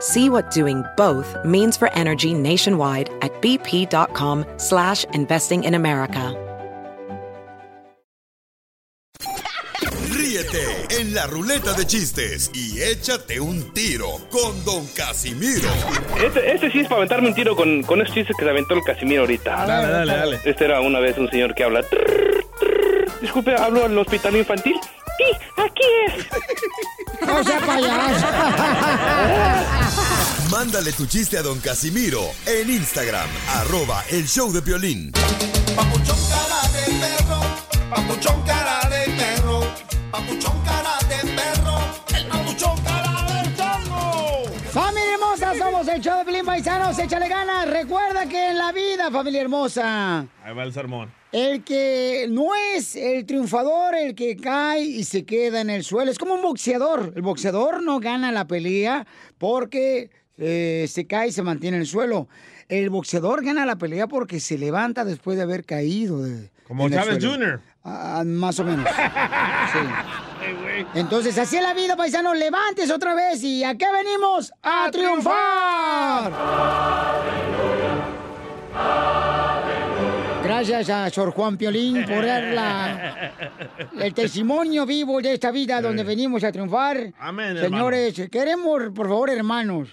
See what doing both means for energy nationwide at bp.com slash investing in America. Ríete en la ruleta de chistes y échate un tiro con Don Casimiro. Este, este sí es para aventarme un tiro con, con esos chistes que se aventó el Casimiro ahorita. Dale, dale, dale. Este era una vez un señor que habla. "Trrr, trrr". Disculpe, ¿hablo al hospital infantil? Sí, aquí es. No sea payaso. Mándale tu chiste a Don Casimiro en Instagram, arroba el show de violín. Papuchón cara de perro, papuchón cara de perro, papuchón el show de Pelín Paisanos, échale ganas. Recuerda que en la vida, familia hermosa, Ahí va el sermón. el que no es el triunfador, el que cae y se queda en el suelo, es como un boxeador. El boxeador no gana la pelea porque eh, se cae y se mantiene en el suelo. El boxeador gana la pelea porque se levanta después de haber caído. de- Como Chávez. Jr. Ah, más o menos. Sí. Entonces, así es la vida, paisano. Levantes otra vez y ¿a qué venimos? ¡A, triunfar! Gracias a Sor Juan Piolín por dar la- el testimonio vivo de esta vida donde venimos a triunfar. Amén, Señores, queremos, por favor, hermanos,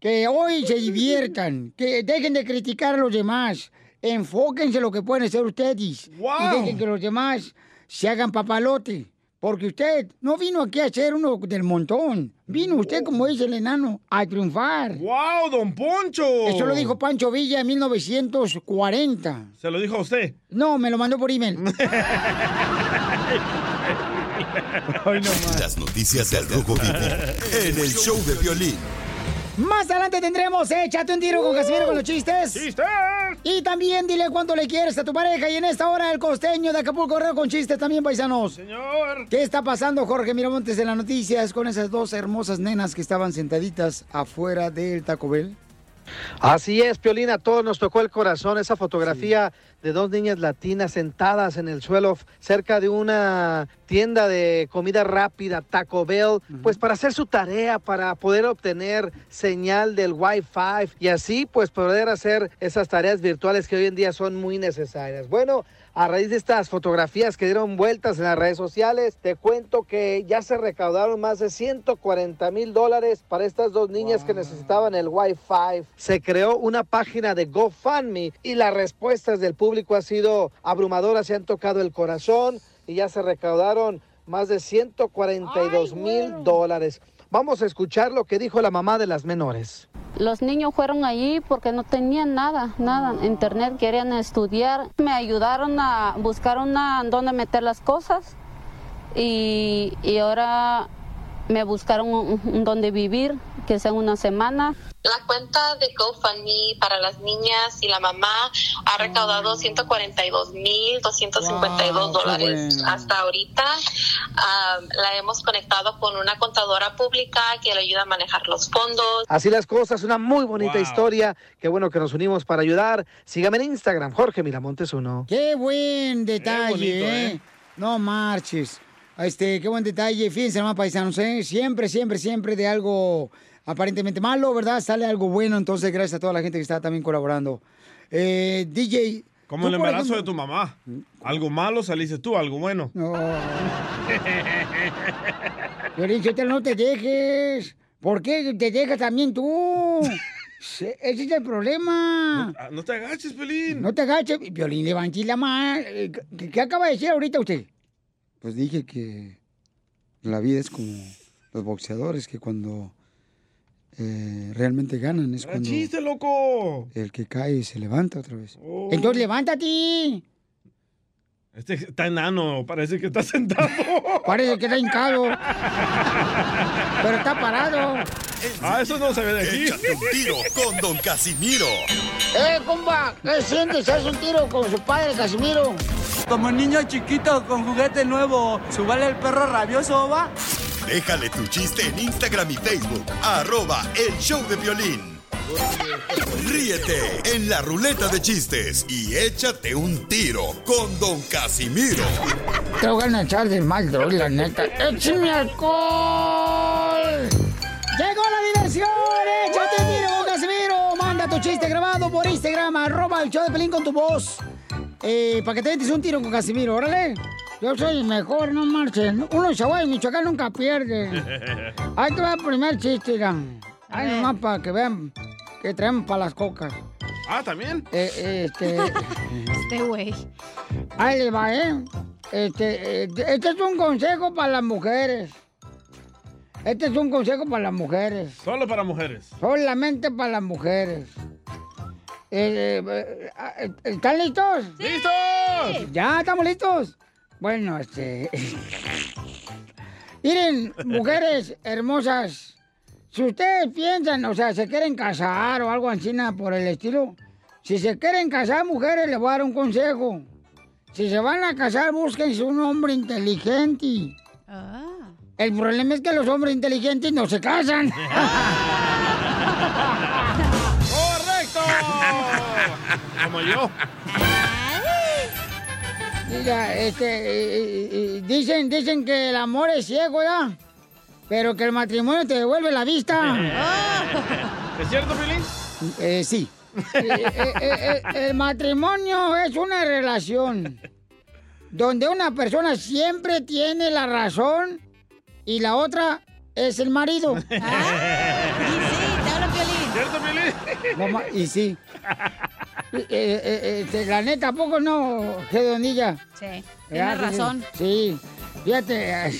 que hoy se diviertan, que dejen de criticar a los demás, enfóquense en lo que pueden hacer ustedes y dejen que los demás se hagan papalote. Porque usted no vino aquí a ser uno del montón. Vino usted, como dice el enano, a triunfar. ¡Wow, don Poncho! Eso lo dijo Pancho Villa en 1940. ¿Se lo dijo a usted? No, me lo mandó por email. Las noticias del Rojo Vivo en el show de violín. Más adelante tendremos Échate un tiro con Casimiro con los chistes. ¡Chistes! Y también dile cuánto le quieres a tu pareja. Y en esta hora el costeño de Acapulco Correo con chistes también, paisanos. Señor. ¿Qué está pasando, Jorge Miramontes, en las noticias con esas dos hermosas nenas que estaban sentaditas afuera del Taco Bell? Así es, Piolina, a todos nos tocó el corazón esa fotografía de dos niñas latinas sentadas en el suelo cerca de una tienda de comida rápida, Taco Bell, pues para hacer su tarea, para poder obtener señal del Wi-Fi y así pues poder hacer esas tareas virtuales que hoy en día son muy necesarias. Bueno, a raíz de estas fotografías que dieron vueltas en las redes sociales, te cuento que ya se recaudaron más de 140 mil dólares para estas dos niñas que necesitaban el Wi-Fi. Se creó una página de GoFundMe y las respuestas del público han sido abrumadoras, se han tocado el corazón y ya se recaudaron más de 142 mil dólares. Vamos a escuchar lo que dijo la mamá de las menores. Los niños fueron allí porque no tenían nada, nada, internet, querían estudiar. Me ayudaron a buscar una donde meter las cosas y, y ahora me buscaron un, un donde vivir, que sea una semana. La cuenta de GoFundMe para las niñas y la mamá ha recaudado 142.252 Wow, dólares qué bueno. hasta ahorita. Am, la hemos conectado con una contadora pública que le ayuda a manejar los fondos. Así las cosas, una muy bonita Wow. historia. Qué bueno que nos unimos para ayudar. Sígame en Instagram, Jorge Miramontes uno. Qué buen detalle, bonito, ¿eh? ¿eh? No marches. Este, qué buen detalle. Fíjense, nomás, paisanos, ¿eh? Siempre, siempre, siempre de algo aparentemente malo, ¿verdad? Sale algo bueno. Entonces, gracias a toda la gente que está también colaborando. Eh, DJ. Como el embarazo de tu mamá. Algo malo saliste tú, algo bueno. No. Violín, Sotelo, no te dejes. ¿Por qué te dejas también tú? Ese es el problema. No te agaches, Pelín. No te agaches. Violín, levantí la mano. ¿Qué, qué acaba de decir ahorita usted? Pues dije que la vida es como los boxeadores, que cuando eh, realmente ganan es cuando chiste, loco. el que cae se levanta otra vez. Entonces levántate. Este está enano, parece que está sentado. Parece que está hincado. Pero está parado. Ah, eso no se ve de aquí. Échate un tiro con Don Casimiro. ¡Eh, compa! ¿Qué sientes? ¿Haz un tiro con su padre, Casimiro? Como niño chiquito con juguete nuevo, ¿subale el perro rabioso, va? Déjale tu chiste en Instagram y Facebook. Arroba El Show de Violín. Ríete en la ruleta de chistes y échate un tiro con Don Casimiro. Te voy a echar de mal, droga, la neta. ¡Échame alcohol! ¡Llegó la diversión! ¡Échate un tiro con Casimiro! Manda tu chiste grabado por Instagram, arroba el show de Pelín con tu voz. Eh, para que te metes un tiro con Casimiro, órale. Yo soy el mejor, no marchen. Uno y Michoacán nunca pierde. Ahí te va el primer chiste, mira. Ahí nomás para que vean que traemos para las cocas. Ah, ¿también? Eh, este... Este güey. Ahí le va, ¿eh? Este, eh, este es un consejo para las mujeres. Este es un consejo para las mujeres. Solo para mujeres. Solamente para las mujeres. Eh, eh, eh, ¿Están listos? ¡Listos! ¿Ya estamos listos? Bueno, este... Miren, mujeres hermosas, si ustedes piensan, o sea, se quieren casar o algo así nada por el estilo, si se quieren casar, mujeres, les voy a dar un consejo. Si se van a casar, búsquense un hombre inteligente. El problema es que los hombres inteligentes no se casan. ¡Correcto! Como yo. Mira, este, eh, eh, eh, dicen, dicen que el amor es ciego, ¿ya? Pero que el matrimonio te devuelve la vista. ¿Es cierto, Pelín? Eh, sí. Eh, eh, eh, el matrimonio es una relación donde una persona siempre tiene la razón y la otra es el marido. Sí, te hablo Piolín. ¿Cierto, ma- y sí. Eh, eh, eh, este, la neta, ¿a poco no, Gedonilla? Sí, ¿Verdad tienes razón. Sí, fíjate,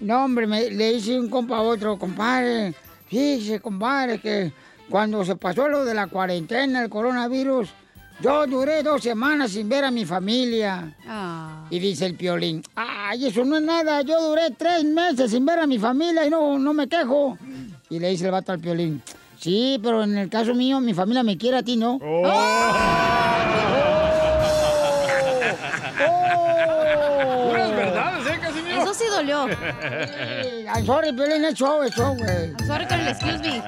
no hombre, me- le hice un compa a otro, compadre, fíjese, compadre, que cuando se pasó lo de la cuarentena, el coronavirus, yo duré dos semanas sin ver a mi familia. Ah. Y dice el piolín, ay, eso no es nada, yo duré tres meses sin ver a mi familia y no, no me quejo. Y le dice el vato al piolín, sí, pero en el caso mío, mi familia me quiere a ti, ¿no? Puras I'm sorry, Piolín, es show, es show, güey. I'm sorry con el excuse me.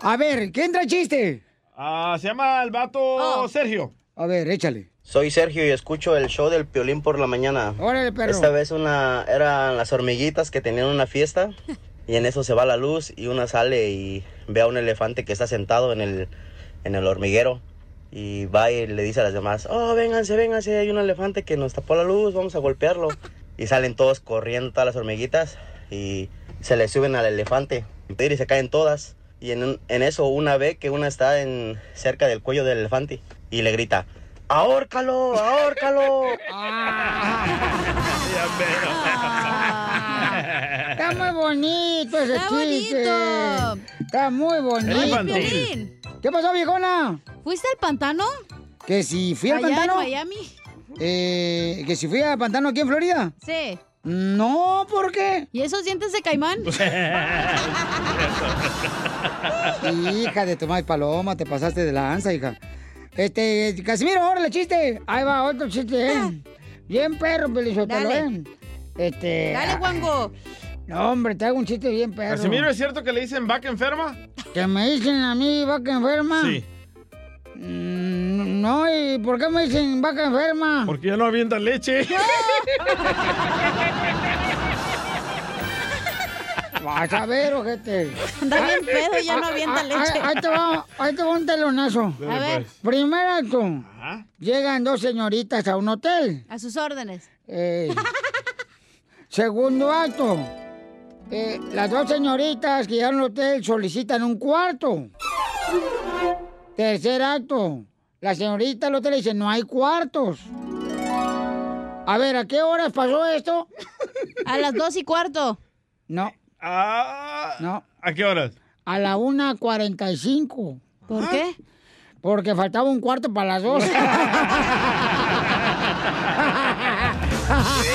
A ver, ¿quién trae chiste? Ah, se llama el vato Sergio. A ver, échale. Soy Sergio y escucho el show del Piolín por la mañana. Órale, perro. Esta vez una eran las hormiguitas que tenían una fiesta y en eso se va la luz y una sale y ve a un elefante que está sentado en el, en el hormiguero y va y le dice a las demás, oh, vénganse, vénganse, hay un elefante que nos tapó la luz, vamos a golpearlo. Y salen todos corriendo, todas las hormiguitas y se le suben al elefante y se caen todas. Y en, en eso una ve que una está en, cerca del cuello del elefante y le grita, ahórcalo, ahórcalo. Está muy bonito ese Está chiste. bonito. Está muy bonito. ¿Qué pasó, viejona? ¿fuiste al pantano? Que si fui al Allá pantano. en Miami. Eh, que si fui al pantano aquí en Florida. Sí. No, ¿por qué? ¿Y esos dientes de caimán? hija de tu madre paloma, te pasaste de lanza, hija. Este, Casimiro, órale, chiste. Ahí va otro chiste, ¿eh? Bien perro, Pelizotelo, Dale. ¿eh? Este. Dale, Juango. No, hombre, te hago un chiste bien perro. Casimiro, ¿es cierto que le dicen vaca enferma? ¿Que me dicen a mí vaca enferma? Sí. Mm, No, ¿y por qué me dicen vaca enferma? Porque ya no avienta leche. Vas a ver, ojete. Anda bien pedo y ya no avienta leche. ah, Ahí te va, ahí te va un telonazo. A ver. Primer acto. Llegan dos señoritas a un hotel. A sus órdenes. Eh, segundo acto. Eh, las dos señoritas que llegan al hotel solicitan un cuarto. Tercer acto. La señorita al otro le dice, no hay cuartos. A ver, ¿a qué horas pasó esto? A las dos y cuarto. No. Ah, No. ¿A qué horas? A la 1.45. ¿Por qué? Porque faltaba un cuarto para las dos.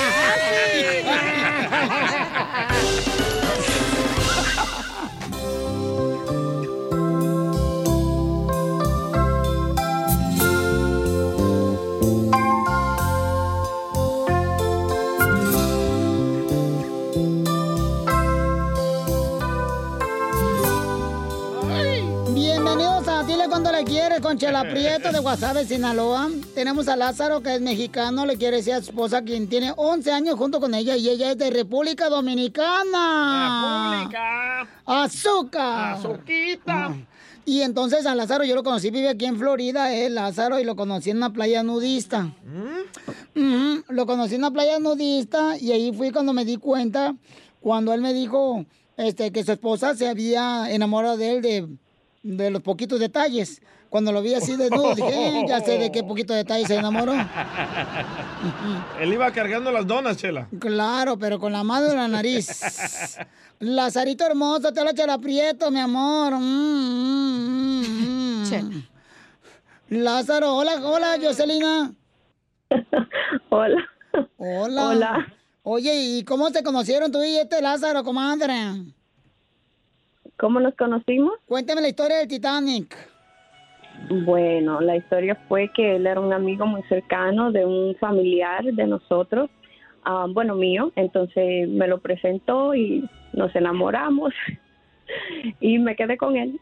Le Quieres con Chela Prieto de Guasave, Sinaloa. Tenemos a Lázaro, que es mexicano, le quiere decir a su esposa, quien tiene 11 años junto con ella, y ella es de República Dominicana. República. ¡Azúcar! Azuquita. Y entonces a Lázaro yo lo conocí, vive aquí en Florida, es Lázaro, y lo conocí en una playa nudista. Ujú, Lo conocí en una playa nudista y ahí fui cuando me di cuenta, cuando él me dijo este, que su esposa se había enamorado de él de, de los poquitos detalles. Cuando lo vi así desnudo, dije, "Eh, ya sé de qué poquito detalle se enamoró. Él iba cargando las donas, Chela. Claro, pero con la mano en la nariz. Lazarito hermoso, te lo echa aprieto, mi amor. Mm, mm, mm. Lázaro, hola, hola, Jocelina. Hola. Hola. Hola. Oye, ¿y cómo se conocieron tú y este Lázaro, comadre? ¿Cómo nos conocimos? Cuéntame la historia del Titanic. Bueno, la historia fue que él era un amigo muy cercano de un familiar de nosotros, ah, bueno, mío, entonces me lo presentó y nos enamoramos y me quedé con él.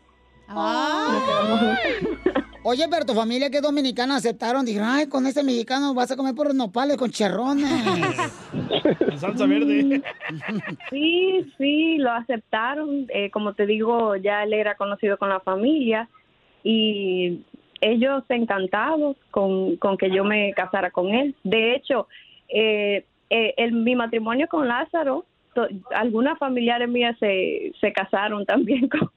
Nos quedamos juntos. Oye, pero tu familia que es dominicana aceptaron. Dijeron, ay, con este mexicano vas a comer por nopales con cherrones. Con salsa verde. Sí, sí, lo aceptaron. Eh, como te digo, ya él era conocido con la familia y ellos encantados con, con que yo me casara con él. De hecho, eh, eh, el, mi matrimonio con Lázaro, to- algunas familiares mías se, se casaron también con,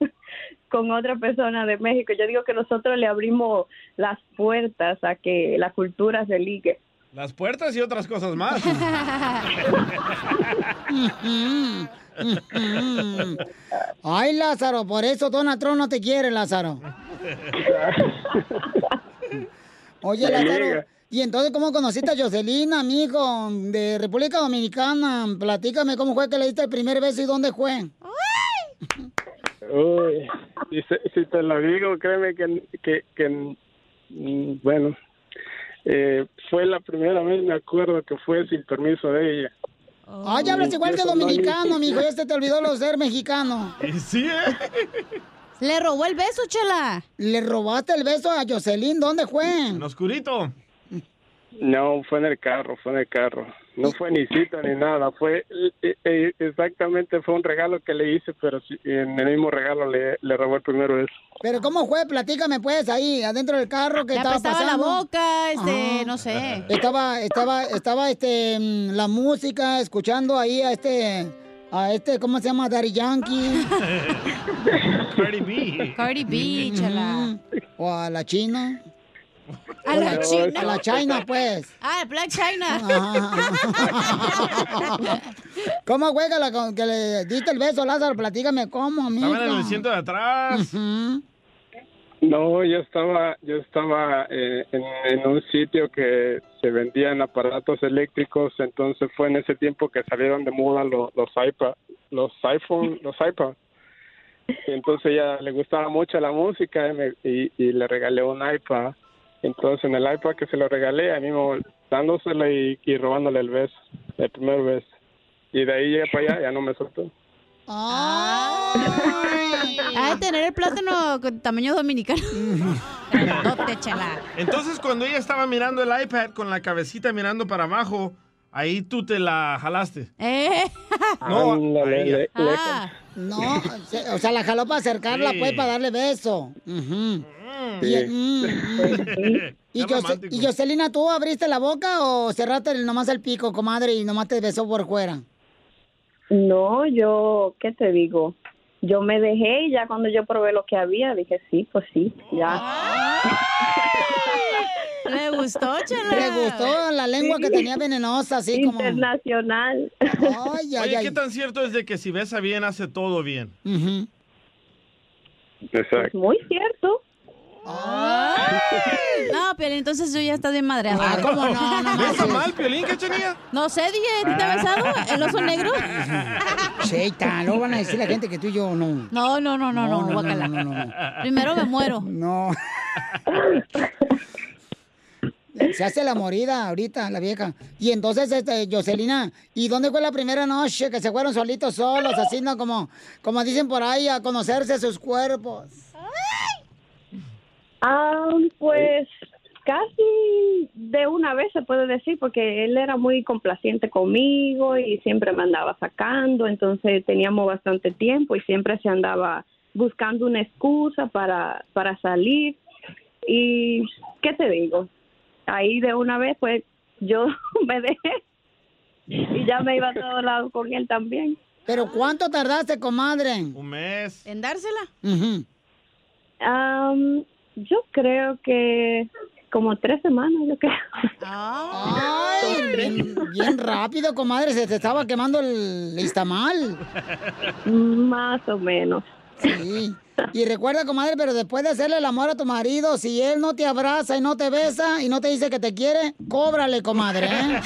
con otra persona de México. Yo digo que nosotros le abrimos las puertas a que la cultura se ligue. Las puertas y otras cosas más. Ay, Lázaro, por eso Donald Trump no te quiere, Lázaro. Oye, Lázaro. ¿y entonces cómo conociste a Jocelyn, amigo de República Dominicana? Platícame cómo fue que le diste el primer beso y dónde fue. Uy, si, se- si te lo digo, créeme que, que, que, mm, bueno, eh, fue la primera vez, me acuerdo que fue sin permiso de ella. Ay, hablas igual que dominicano, ya se te olvidó lo de ser mexicano. Sí, Le robó el beso, chela. Le robaste el beso a Jocelyn, ¿dónde fue? En oscurito. No, fue en el carro, fue en el carro. No fue ni cita ni nada, fue eh, eh, exactamente fue un regalo que le hice, pero en el mismo regalo le, le robó el primero beso. Pero ¿cómo fue? Platícame pues ahí, adentro del carro que estaba apretaba la pasando. boca, este, Ajá. no sé. Estaba, estaba, estaba este mm, la música, escuchando ahí a este, a este, ¿cómo se llama? Daddy Yankee. Cardi B. Cardi B, chela. O a la China. A la China. A la China, pues. Ah, Black China. ¿Cómo juega la con- que le diste el beso, Lázaro? Platícame cómo, amigo. Estaba en el asiento de atrás. No, yo estaba, yo estaba eh, en, en un sitio que se vendían aparatos eléctricos, entonces fue en ese tiempo que salieron de moda los, los iPad, los iPhone, los iPad. Y entonces ella le gustaba mucho la música y, me- y- y le regalé un iPad. Entonces en el iPad que se lo regalé, a mí mismo dándoselo y, y robándole el beso, el primer beso. Y de ahí llegué para allá, ya no me soltó. Ha de tener el plátano con tamaño dominicano. Entonces, cuando ella estaba mirando el iPad con la cabecita mirando para abajo, ahí tú te la jalaste. Eh. No, Ándale, a ella. le- le- Ah, no, o sea, la jaló para acercarla, Sí. pues, para darle beso. Ujú. Y, Sí. mm, mm. ¿Y, romántico. y Jocelina, ¿tú abriste la boca o cerraste el- nomás el pico, comadre, y nomás te besó por fuera? No, yo, ¿qué te digo? yo me dejé y ya cuando yo probé lo que había, dije, sí, pues sí, ya. Le gustó, chela. Le gustó la lengua que tenía venenosa, así como... Internacional. Ay, ay, Oye, ay. ¿qué tan cierto es de que si besa bien, hace todo bien? Ujú. Exacto. Muy cierto. No, pero entonces yo ya está bien madreado. Ah, ¿cómo no? No ¿Besa manches. mal, Piolín, cachanilla? No sé, DJ, ¿a ti te ha besado el oso negro? Cheita, no van a decir la gente que tú y yo no. No, no, no, no, no, no, no, no, no. Primero me muero. No. Se hace la morida ahorita, la vieja. Y entonces, este, Jocelina, ¿y dónde fue la primera noche que se fueron solitos solos, así, no? Como, como dicen por ahí, a conocerse sus cuerpos. Ah, pues casi de una vez se puede decir, porque él era muy complaciente conmigo y siempre me andaba sacando, entonces teníamos bastante tiempo y siempre se andaba buscando una excusa para, para salir. Y, ¿qué te digo? Ahí de una vez, pues yo me dejé y ya me iba a todos lados con él también. ¿Pero cuánto tardaste, comadre? Un mes. ¿En dársela? Am, yo creo que como tres semanas, yo creo. Ay, bien, bien rápido, comadre, se te estaba quemando el istamal. Más o menos. Sí. Y recuerda, comadre, pero después de hacerle el amor a tu marido, si él no te abraza y no te besa y no te dice que te quiere, cóbrale, comadre, ¿eh?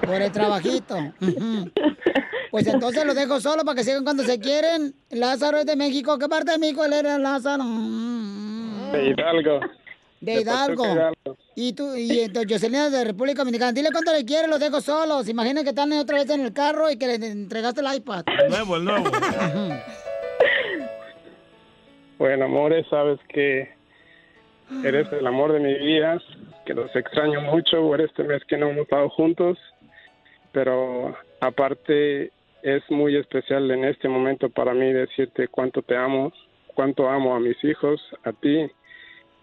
Por el trabajito. Ujú. Pues entonces lo dejo solo para que sigan cuando se quieren. Lázaro es de México. ¿Qué parte de México él era Lázaro? De Hidalgo. De Hidalgo. Pachuca, Hidalgo. Y tú, y entonces Jocelyn es de República Dominicana. Dile cuánto le quiere, los dejo solos. Imaginen que están otra vez en el carro y que le entregaste el iPad. El nuevo, el nuevo. Bueno, amores, sabes que eres el amor de mi vida, que los extraño mucho por este mes que no hemos estado juntos, pero aparte es muy especial en este momento para mí decirte cuánto te amo, cuánto amo a mis hijos, a ti,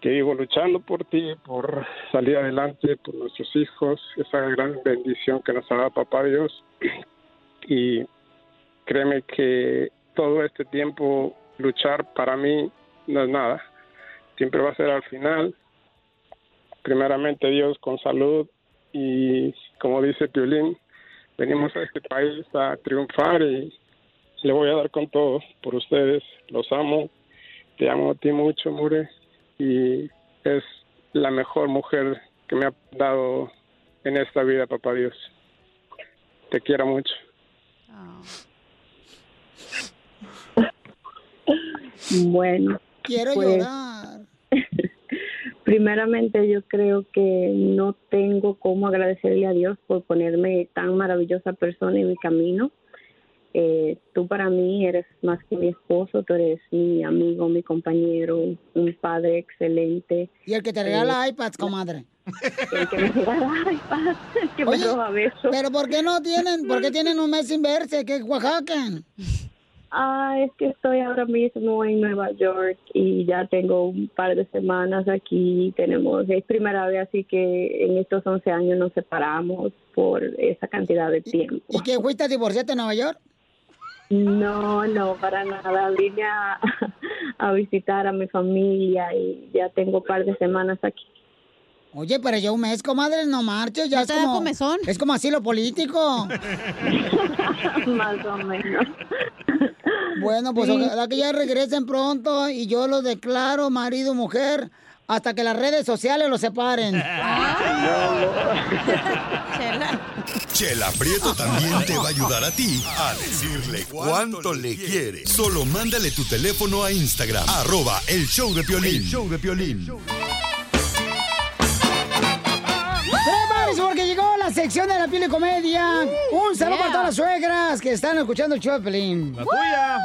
que vivo luchando por ti, por salir adelante, por nuestros hijos, esa gran bendición que nos ha dado papá Dios. Y créeme que todo este tiempo luchar para mí no es nada. Siempre va a ser al final. Primeramente Dios con salud y como dice Piolín, venimos a este país a triunfar y le voy a dar con todo por ustedes. Los amo. Te amo a ti mucho, Mure. Y es la mejor mujer que me ha dado en esta vida, papá Dios. Te quiero mucho. Bueno. Quiero pues, llorar. Primeramente yo creo que no tengo cómo agradecerle a Dios por ponerme tan maravillosa persona en mi camino. Eh, tú para mí eres más que mi esposo, tú eres mi amigo, mi compañero, un padre excelente. Y el que te regala iPads, comadre. El que me regala iPad, que me Oye, roba besos. Pero ¿por qué no tienen, por qué tienen un mes sin verse? ¿Qué Oaxaca? Ah, es que estoy ahora mismo en Nueva York y ya tengo un par de semanas aquí. Tenemos, es primera vez, así que en estos 11 años nos separamos por esa cantidad de tiempo. ¿Y qué fuiste a divorciarte en Nueva York? No, no, para nada. Vine a, a visitar a mi familia y ya tengo un par de semanas aquí. Oye, pero ya un mes, comadre, no marches, ya ¿No es como... comezón? Es como asilo político. Más o menos. Bueno, pues Sí. ojalá que ya regresen pronto y yo lo declaro marido, mujer, hasta que las redes sociales los separen. Chela Prieto también te va a ayudar a ti a decirle cuánto le quiere. Solo mándale tu teléfono a Instagram, arroba el show de Piolín. El show de Piolín. ¡Prepárense porque llegó la sección de la piel y comedia! ¡Un saludo Yeah. para todas las suegras que están escuchando el show de Pelín! La tuya.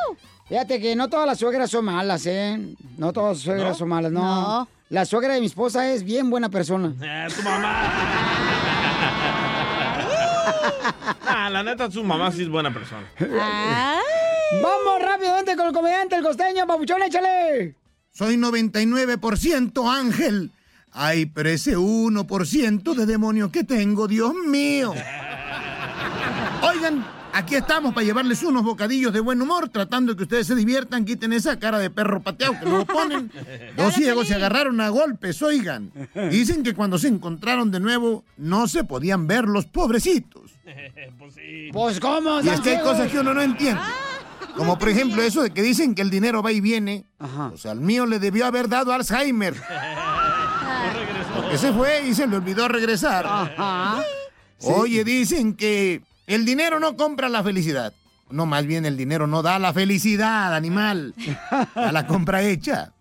Fíjate que no todas las suegras son malas, ¿eh? No todas las suegras ¿No? son malas, no. No. La suegra de mi esposa es bien buena persona. Eh, tu mamá. Ah, la neta, su mamá sí es buena persona. Vamos rápidamente con el comediante, el costeño, papuchón, échale. Soy 99% ángel. Ay, pero ese 1% de demonio que tengo, Dios mío. Oigan, Aquí estamos para llevarles unos bocadillos de buen humor, tratando de que ustedes se diviertan, quiten esa cara de perro pateado que luego ponen. Dos ciegos se agarraron a golpes, oigan. Dicen que cuando se encontraron de nuevo, no se podían ver los pobrecitos. Pues, ¿cómo? Y es que hay cosas que uno no entiende. Como por ejemplo eso de que dicen que el dinero va y viene. O sea, al mío le debió haber dado Alzheimer. Porque se fue y se le olvidó regresar. Oye, dicen que el dinero no compra la felicidad. No, más bien el dinero no da la felicidad, animal. A la compra hecha.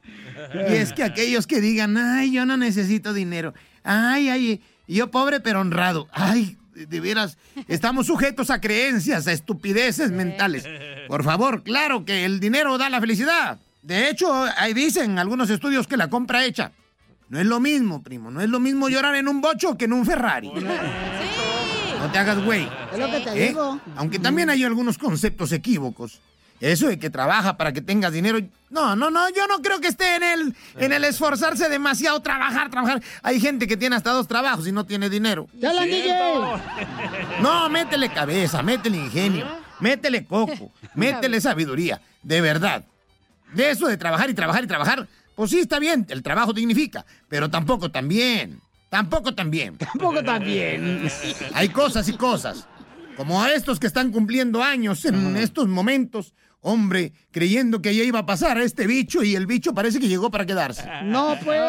Y es que aquellos que digan, ay, yo no necesito dinero. Ay, ay, yo pobre pero honrado. Ay, de- de veras, estamos sujetos a creencias, a estupideces mentales. Por favor, claro que el dinero da la felicidad. De hecho, ahí dicen algunos estudios que la compra hecha. No es lo mismo, primo. No es lo mismo llorar en un bocho que en un Ferrari. No te hagas güey. Es lo que te ¿Eh? digo. Aunque también hay algunos conceptos equívocos. Eso de que trabaja para que tengas dinero. No, no, no, yo no creo que esté en el, en el esforzarse demasiado, trabajar, trabajar. Hay gente que tiene hasta dos trabajos y no tiene dinero. ¡Ya hablan, DJ! No, métele cabeza, métele ingenio, métele coco, métele sabiduría, de verdad. De eso de trabajar y trabajar y trabajar, pues sí está bien, el trabajo dignifica, pero tampoco también, tampoco también. Tampoco también. Hay cosas y cosas, como a estos que están cumpliendo años en estos momentos, hombre, creyendo que ya iba a pasar a este bicho y el bicho parece que llegó para quedarse. No, pues.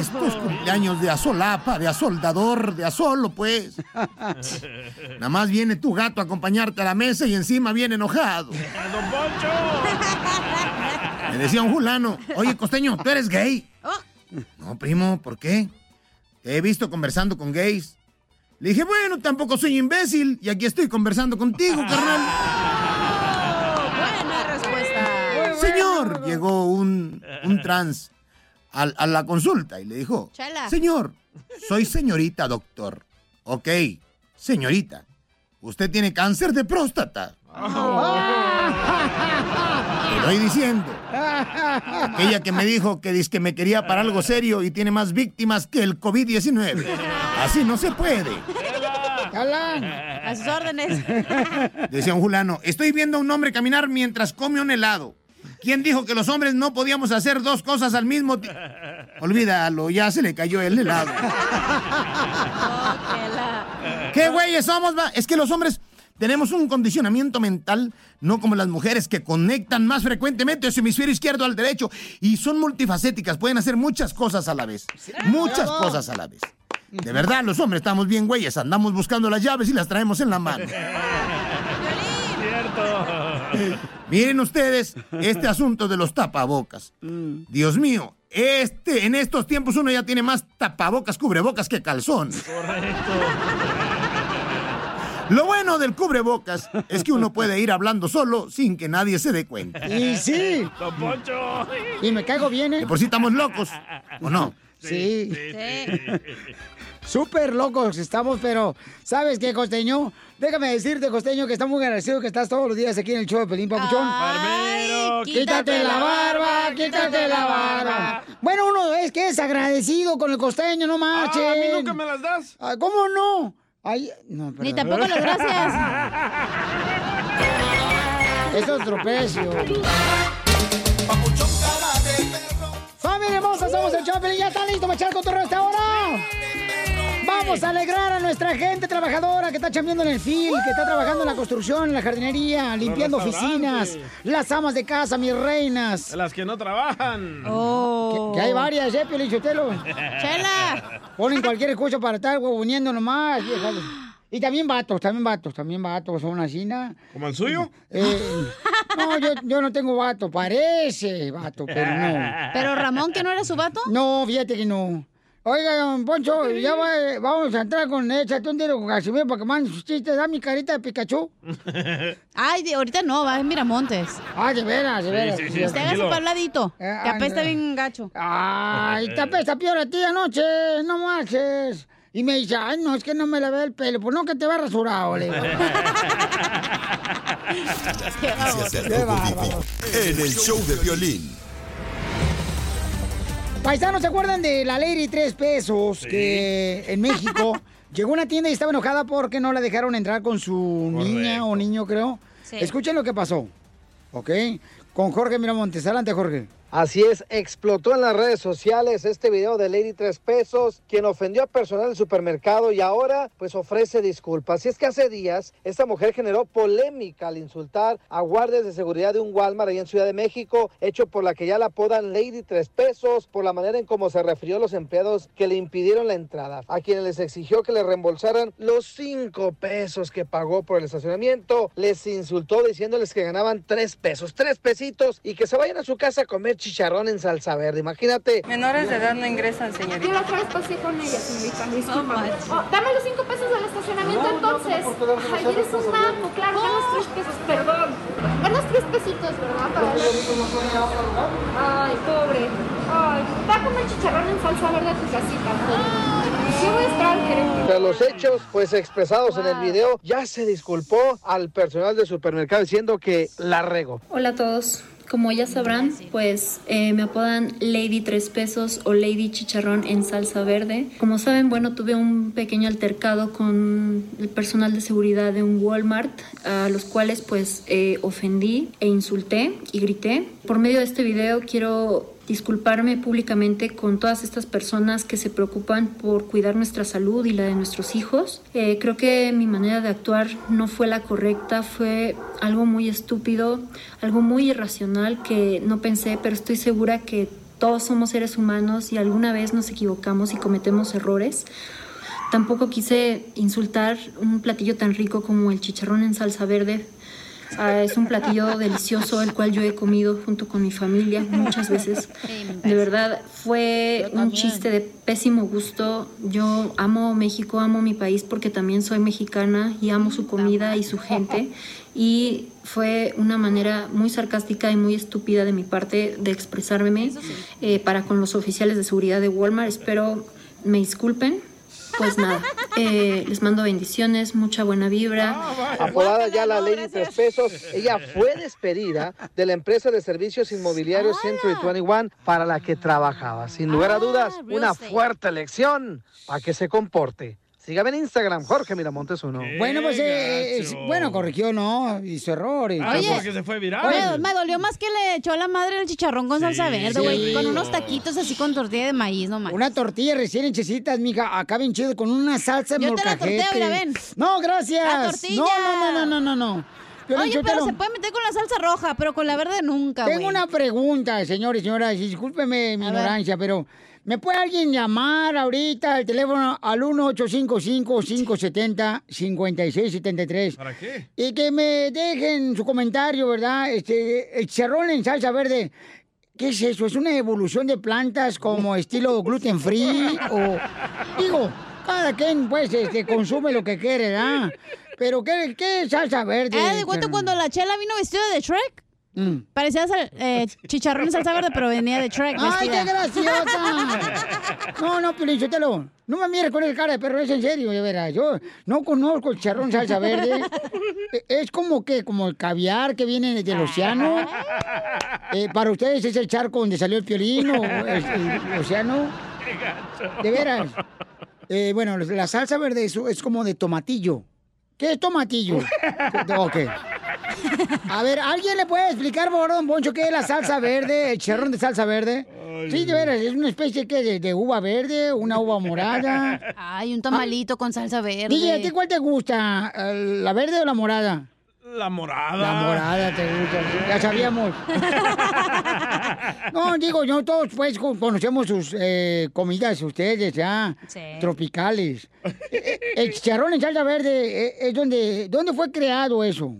Estos cumpleaños de asolapa, de asoldador, de asolo, pues. Nada más viene tu gato a acompañarte a la mesa y encima viene enojado. ¡Don Poncho! Me decía un fulano, oye, costeño, ¿tú eres gay? No, primo, ¿por qué? Te he visto conversando con gays. Le dije, bueno, tampoco soy imbécil y aquí estoy conversando contigo, carnal. Buena respuesta. Señor, llegó un, un trans al- a, la consulta y le dijo, Chela. señor, soy señorita doctor. Ok, señorita, usted tiene cáncer de próstata. Te estoy diciendo. Aquella que me dijo que, dice que me quería para algo serio y tiene más víctimas que el COVID-19. Así no se puede. A sus órdenes. Decía un fulano, estoy viendo a un hombre caminar mientras come un helado. ¿Quién dijo que los hombres no podíamos hacer dos cosas al mismo tiempo? Olvídalo, ya se le cayó el helado. ¿Qué güeyes somos? Es que los hombres tenemos un condicionamiento mental, no como las mujeres que conectan más frecuentemente su hemisferio izquierdo al derecho y son multifacéticas, pueden hacer muchas cosas a la vez. Muchas cosas a la vez. De verdad, los hombres estamos bien güeyes, andamos buscando las llaves y las traemos en la mano. Miren ustedes este asunto de los tapabocas. Dios mío, este, en estos tiempos uno ya tiene más tapabocas, cubrebocas que calzón. Lo bueno del cubrebocas es que uno puede ir hablando solo sin que nadie se dé cuenta. Y sí. ¡Don Poncho! Y me caigo bien, ¿eh? De por sí estamos locos, ¿o no? Sí. Súper locos estamos, pero ¿sabes qué, Costeño? Déjame decirte, Costeño, que está muy agradecido que estás todos los días aquí en el show de Pelín Papuchón. Barbero, quítate la barba, quítate la barba. Bueno, uno es que es agradecido con el Costeño, no marchen. Ah, ¿a mí nunca me las das? Ah, ¿Cómo no? Ay, no, Ni perdón. tampoco las gracias. Eso es tropecio. Familia hermosa, somos el Choplin. ¿Ya están listos para echar cotorreo a esta hora? Vamos a alegrar a nuestra gente trabajadora que está chambeando en el fil, que está trabajando en la construcción, en la jardinería, limpiando oficinas, las amas de casa, mis reinas. Las que no trabajan. Que, que hay varias, ¿eh, Piolín Sotelo? Chela. Ponen cualquier excusa para estar huevoniendo nomás. Y también vatos, también vatos, también vatos, son así. ¿Como el suyo? Eh, no, yo, yo no tengo vato, parece vato, pero no. ¿Pero Ramón, que no era su vato? No, fíjate que no. Oiga, don Poncho, ya va- vamos a entrar con échate un tiro con Casimiro para que mande sus chistes. Da mi carita de Pikachu. Ay, de- ahorita no, va en Miramontes. Ah, de veras, de veras. Usted haga su habladito, ah, apesta bien gacho. Ay, te apesta peor a ti anoche, no marches. Y me dice, ay, no, es que no me lavé el pelo. Pues no, que te va rasurado, le en el show de violín. Paisanos, ¿se acuerdan de la ley de tres pesos que en México Llegó a una tienda y estaba enojada porque no la dejaron entrar con su niña o niño, creo. Sí. Escuchen lo que pasó. ¿Ok? Con Jorge Miramontes. Adelante, Jorge. Así es, explotó en las redes sociales este video de Lady Tres Pesos, quien ofendió a personal del supermercado y ahora pues ofrece disculpas. Y es que hace días esta mujer generó polémica al insultar a guardias de seguridad de un Walmart ahí en Ciudad de México, hecho por la que ya la apodan Lady Tres Pesos, por la manera en cómo se refirió a los empleados que le impidieron la entrada, a quienes les exigió que le reembolsaran los cinco pesos que pagó por el estacionamiento, les insultó diciéndoles que ganaban tres pesos, tres pesitos y que se vayan a su casa a comer chicharrón en salsa verde. Imagínate. Menores de edad no ingresan, señorita. Yo la otra vez pasé con ella, señorita, discúlpame. Oh, dame los cinco pesos del estacionamiento entonces. Ay, eres un manco, claro, tres pesos, perdón. Ganas tres pesitos, ¿verdad? Para Ay, pobre. Ay, va a comer chicharrón en salsa verde a tu casita. Sí voy a esperar al gerente. Tras los hechos, pues expresados en el video, ya se disculpó al personal del supermercado diciendo que la regó. Hola a todos. Como ya sabrán, pues eh, me apodan Lady Tres Pesos o Lady Chicharrón en salsa verde. Como saben, bueno, tuve un pequeño altercado con el personal de seguridad de un Walmart, a los cuales pues eh, ofendí e insulté y grité. Por medio de este video quiero disculparme públicamente con todas estas personas que se preocupan por cuidar nuestra salud y la de nuestros hijos. Eh, creo que mi manera de actuar no fue la correcta, fue algo muy estúpido, algo muy irracional que no pensé, pero estoy segura que todos somos seres humanos y alguna vez nos equivocamos y cometemos errores. Tampoco quise insultar un platillo tan rico como el chicharrón en salsa verde. Ah, es un platillo delicioso, el cual yo he comido junto con mi familia muchas veces. De verdad, fue un chiste de pésimo gusto. Yo amo México, amo mi país porque también soy mexicana y amo su comida y su gente. Y fue una manera muy sarcástica y muy estúpida de mi parte de expresarme eh, para con los oficiales de seguridad de Walmart. Espero me disculpen. Pues nada, eh, les mando bendiciones, mucha buena vibra. Apodada ya la Lady Tres Pesos, ella fue despedida de la empresa de servicios inmobiliarios Century 21 para la que trabajaba. Sin lugar a dudas, una fuerte lección para que se comporte. Sígame en Instagram, Jorge Miramontes uno. Bueno, pues, eh, es- bueno, corrigió, ¿no? Hizo errores. Ah, Oye, porque se fue viral. Me, me dolió más que le echó a la madre el chicharrón con salsa verde, güey. sí. Con unos taquitos así con tortilla de maíz, no manches. Una tortilla recién hechecitas, mija, acá bien chido, con una salsa Yo te la molcajete. torteo, mira, ven. No, gracias. La tortilla. No, no, no, no, no, no. Oye, pero se puede meter con la salsa roja, pero con la verde nunca, güey. Tengo una pregunta, señores y señoras, y discúlpeme mi A ver. ignorancia, pero ¿me puede alguien llamar ahorita al teléfono al 1-855-570-5673? ¿Para qué? Y que me dejen su comentario, ¿verdad? Este, el chicharrón en salsa verde. ¿Qué es eso? ¿Es una evolución de plantas como estilo gluten free? O, digo, cada quien pues este, consume lo que quiere, ¿verdad? Pero ¿qué, qué es salsa verde? Ah, de cuenta cuando la chela vino vestida de Shrek. Mm. Parecía sal- eh, chicharrón en salsa verde, pero venía de Shrek. ¡Ay, vestida. qué graciosa! No, no, Pelichotelo. No me mires con el cara de perro, es en serio, de veras. Yo no conozco el charrón salsa verde. E- Es como que, como el caviar que viene del océano. Eh, para ustedes es el charco donde salió el piolín o el, el océano. De veras. Eh, bueno, la salsa verde es, es como de tomatillo. ¿Qué es tomatillo? ok. A ver, ¿alguien le puede explicar, por favor, don Poncho, qué es la salsa verde, el chicharrón de salsa verde? sí, de veras, es una especie que de, de uva verde, una uva morada. Ay, un tamalito con salsa verde. DJ, ¿a ti cuál te gusta? ¿El- ¿La verde o la morada? La morada. La morada te gusta, sí, ya sabíamos. No, digo, no todos pues co- conocemos sus eh, comidas, ustedes ya, tropicales. Eh, eh, El chicharrón en salsa verde eh, es donde, ¿dónde fue creado eso?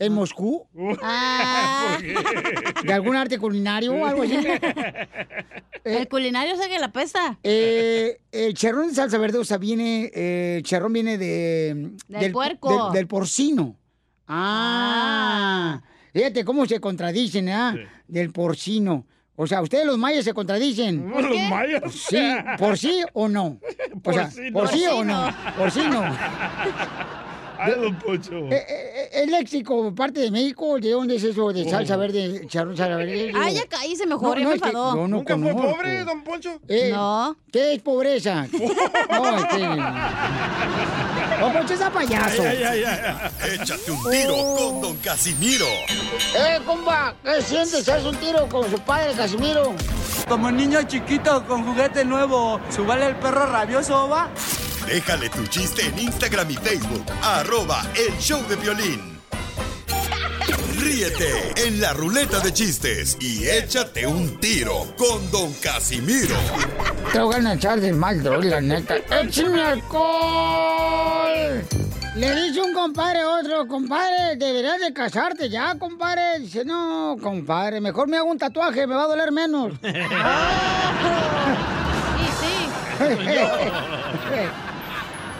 ¿En Moscú? Ah. ¿De algún arte culinario o algo así? El culinario sabe que la pesta. Eh, el charrón de salsa verde, o sea, viene, eh, el charrón viene de... Del puerco. del- del porcino. Ah, fíjate cómo se contradicen, ¿ah? Del porcino. O sea, ustedes los mayas se contradicen. ¿Los qué? mayas? Sí, por sí o no. O sea, Porcino. por sí o no. Porcino. Ay, don Pocho. Eh, eh, ¿Es léxico parte de México? ¿De dónde es eso de salsa verde, charrón salsa verde? Ay, ya cállese mejor, ya me es que no ¿Nunca fue conozco. pobre, don Poncho? Eh, No. ¿Qué es pobreza? no, es que... Don Poncho es a payaso. Ay, ay, ay, ay. Échate un tiro con Don Casimiro. Eh, compa, ¿qué sientes? ¿Haz un tiro con su padre, Casimiro? Como niño chiquito con juguete nuevo, ¿subale el perro rabioso, va? Déjale tu chiste en Instagram y Facebook. Arroba El Show de Violín. Ríete en la ruleta de chistes y échate un tiro con Don Casimiro. Te voy a echar de mal, la neta. ¡Échame alcohol! Le dice un compadre a otro, compadre, deberías de casarte ya, compadre. Dice, no, compadre, mejor me hago un tatuaje, me va a doler menos.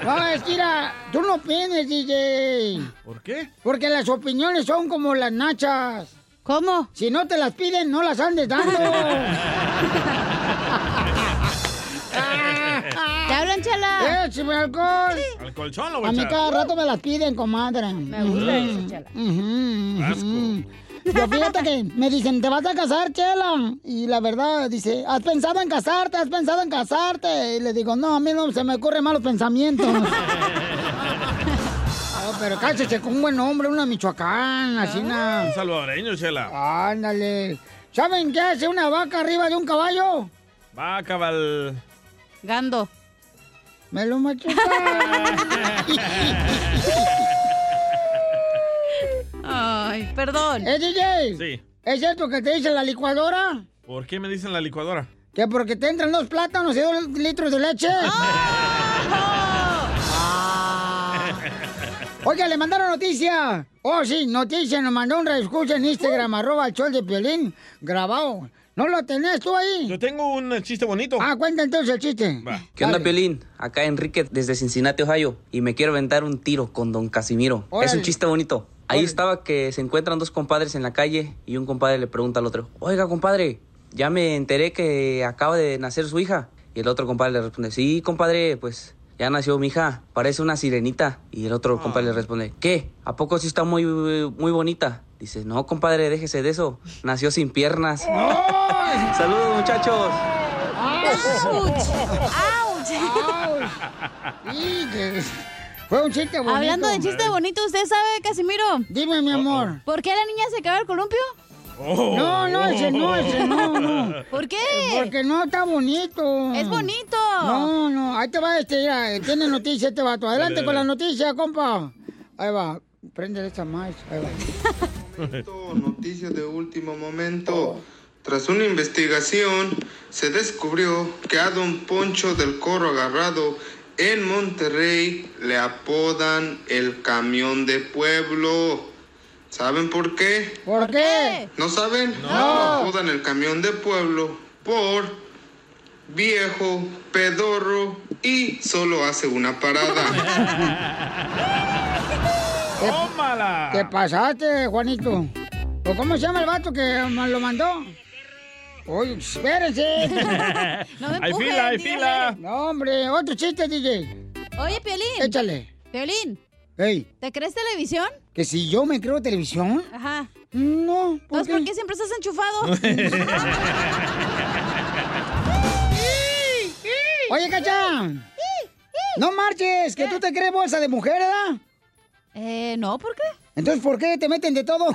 No, es que mira, tú no opinas, DJ. ¿Por qué? Porque las opiniones son como las nachas. ¿Cómo? Si no te las piden, no las andes dando. ¿Te hablan, chala? ¡Échame alcohol! ¿Al colchón lo voy A a mí cada rato me las piden, comadre. Me gusta eso, chala. ujú. Yo fíjate que me dicen, ¿te vas a casar, Chela? Y la verdad, dice, ¿has pensado en casarte? ¿Has pensado en casarte? Y le digo, no, a mí no se me ocurren malos pensamientos. No, pero cállese con un buen hombre, una Michoacán, así una... Un salvadoreño, Chela. Ándale. ¿Saben qué hace una vaca arriba de un caballo? Va cabal. Gando. Me lo machuca. Ay, perdón. ¿Eh, DJ? Sí. ¿Es cierto que te dice la licuadora? ¿Por qué me dicen la licuadora? Que porque te entran dos plátanos y dos litros de leche. Ah. Oiga, le mandaron noticia. Oh, sí, noticia. Nos mandó un reescucha en Instagram, arroba el sol de Piolín, grabado. ¿No lo tenés tú ahí? Yo tengo un chiste bonito. Ah, cuenta entonces el chiste. ¿Qué onda, Dale. Piolín? Acá Enrique desde Cincinnati, Ohio, y me quiero aventar un tiro con don Casimiro. Órale. Es un chiste bonito. Ahí estaba que se encuentran dos compadres en la calle y un compadre le pregunta al otro, oiga, compadre, ya me enteré que acaba de nacer su hija. Y el otro compadre le responde, sí, compadre, pues ya nació mi hija, parece una sirenita. Y el otro compadre le responde, ¿qué? ¿A poco sí está muy, muy bonita? Dice, no, compadre, déjese de eso. Nació sin piernas. Saludos, muchachos. Y que- Fue un chiste bonito. Hablando de chiste bonito, ¿usted sabe, Casimiro? Dime, mi amor. ¿Por qué la niña se acaba el columpio? No, no, ese no, ese no, no. ¿Por qué? Porque no está bonito. Es bonito. No, no, ahí te va este, mira, tiene noticia este vato. Adelante Dale, con la noticia, compa. Ahí va, prende esta más, ahí va. Noticia de último momento. Tras una investigación, se descubrió que a don Poncho del Corro Agarrado en Monterrey le apodan el camión de pueblo. ¿Saben por qué? ¿Por qué? ¿No saben? No. Le apodan el camión de pueblo por viejo, pedorro y solo hace una parada. ¡Tómala! ¿Qué pasaste, Juanito? ¿O cómo se llama el vato que lo mandó? Oye, espérense. No me Hay fila, hay fila. No, hombre, otro chiste, DJ. Oye, Piolín. Échale. Piolín, Ey, ¿te crees televisión? que si yo me creo televisión. Ajá. No, ¿por Entonces, qué? ¿por qué siempre estás enchufado? Oye, Cacha. No marches, que tú te crees bolsa de mujer, ¿verdad? Eh, no, ¿por qué? Entonces, ¿por qué te meten de todo?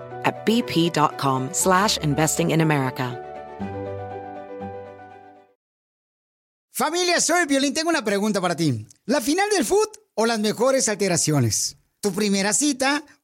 at bp.com slash investing in America. Familia, soy Violín. Tengo una pregunta para ti. ¿La final del foot o las mejores alteraciones? ¿Tu primera cita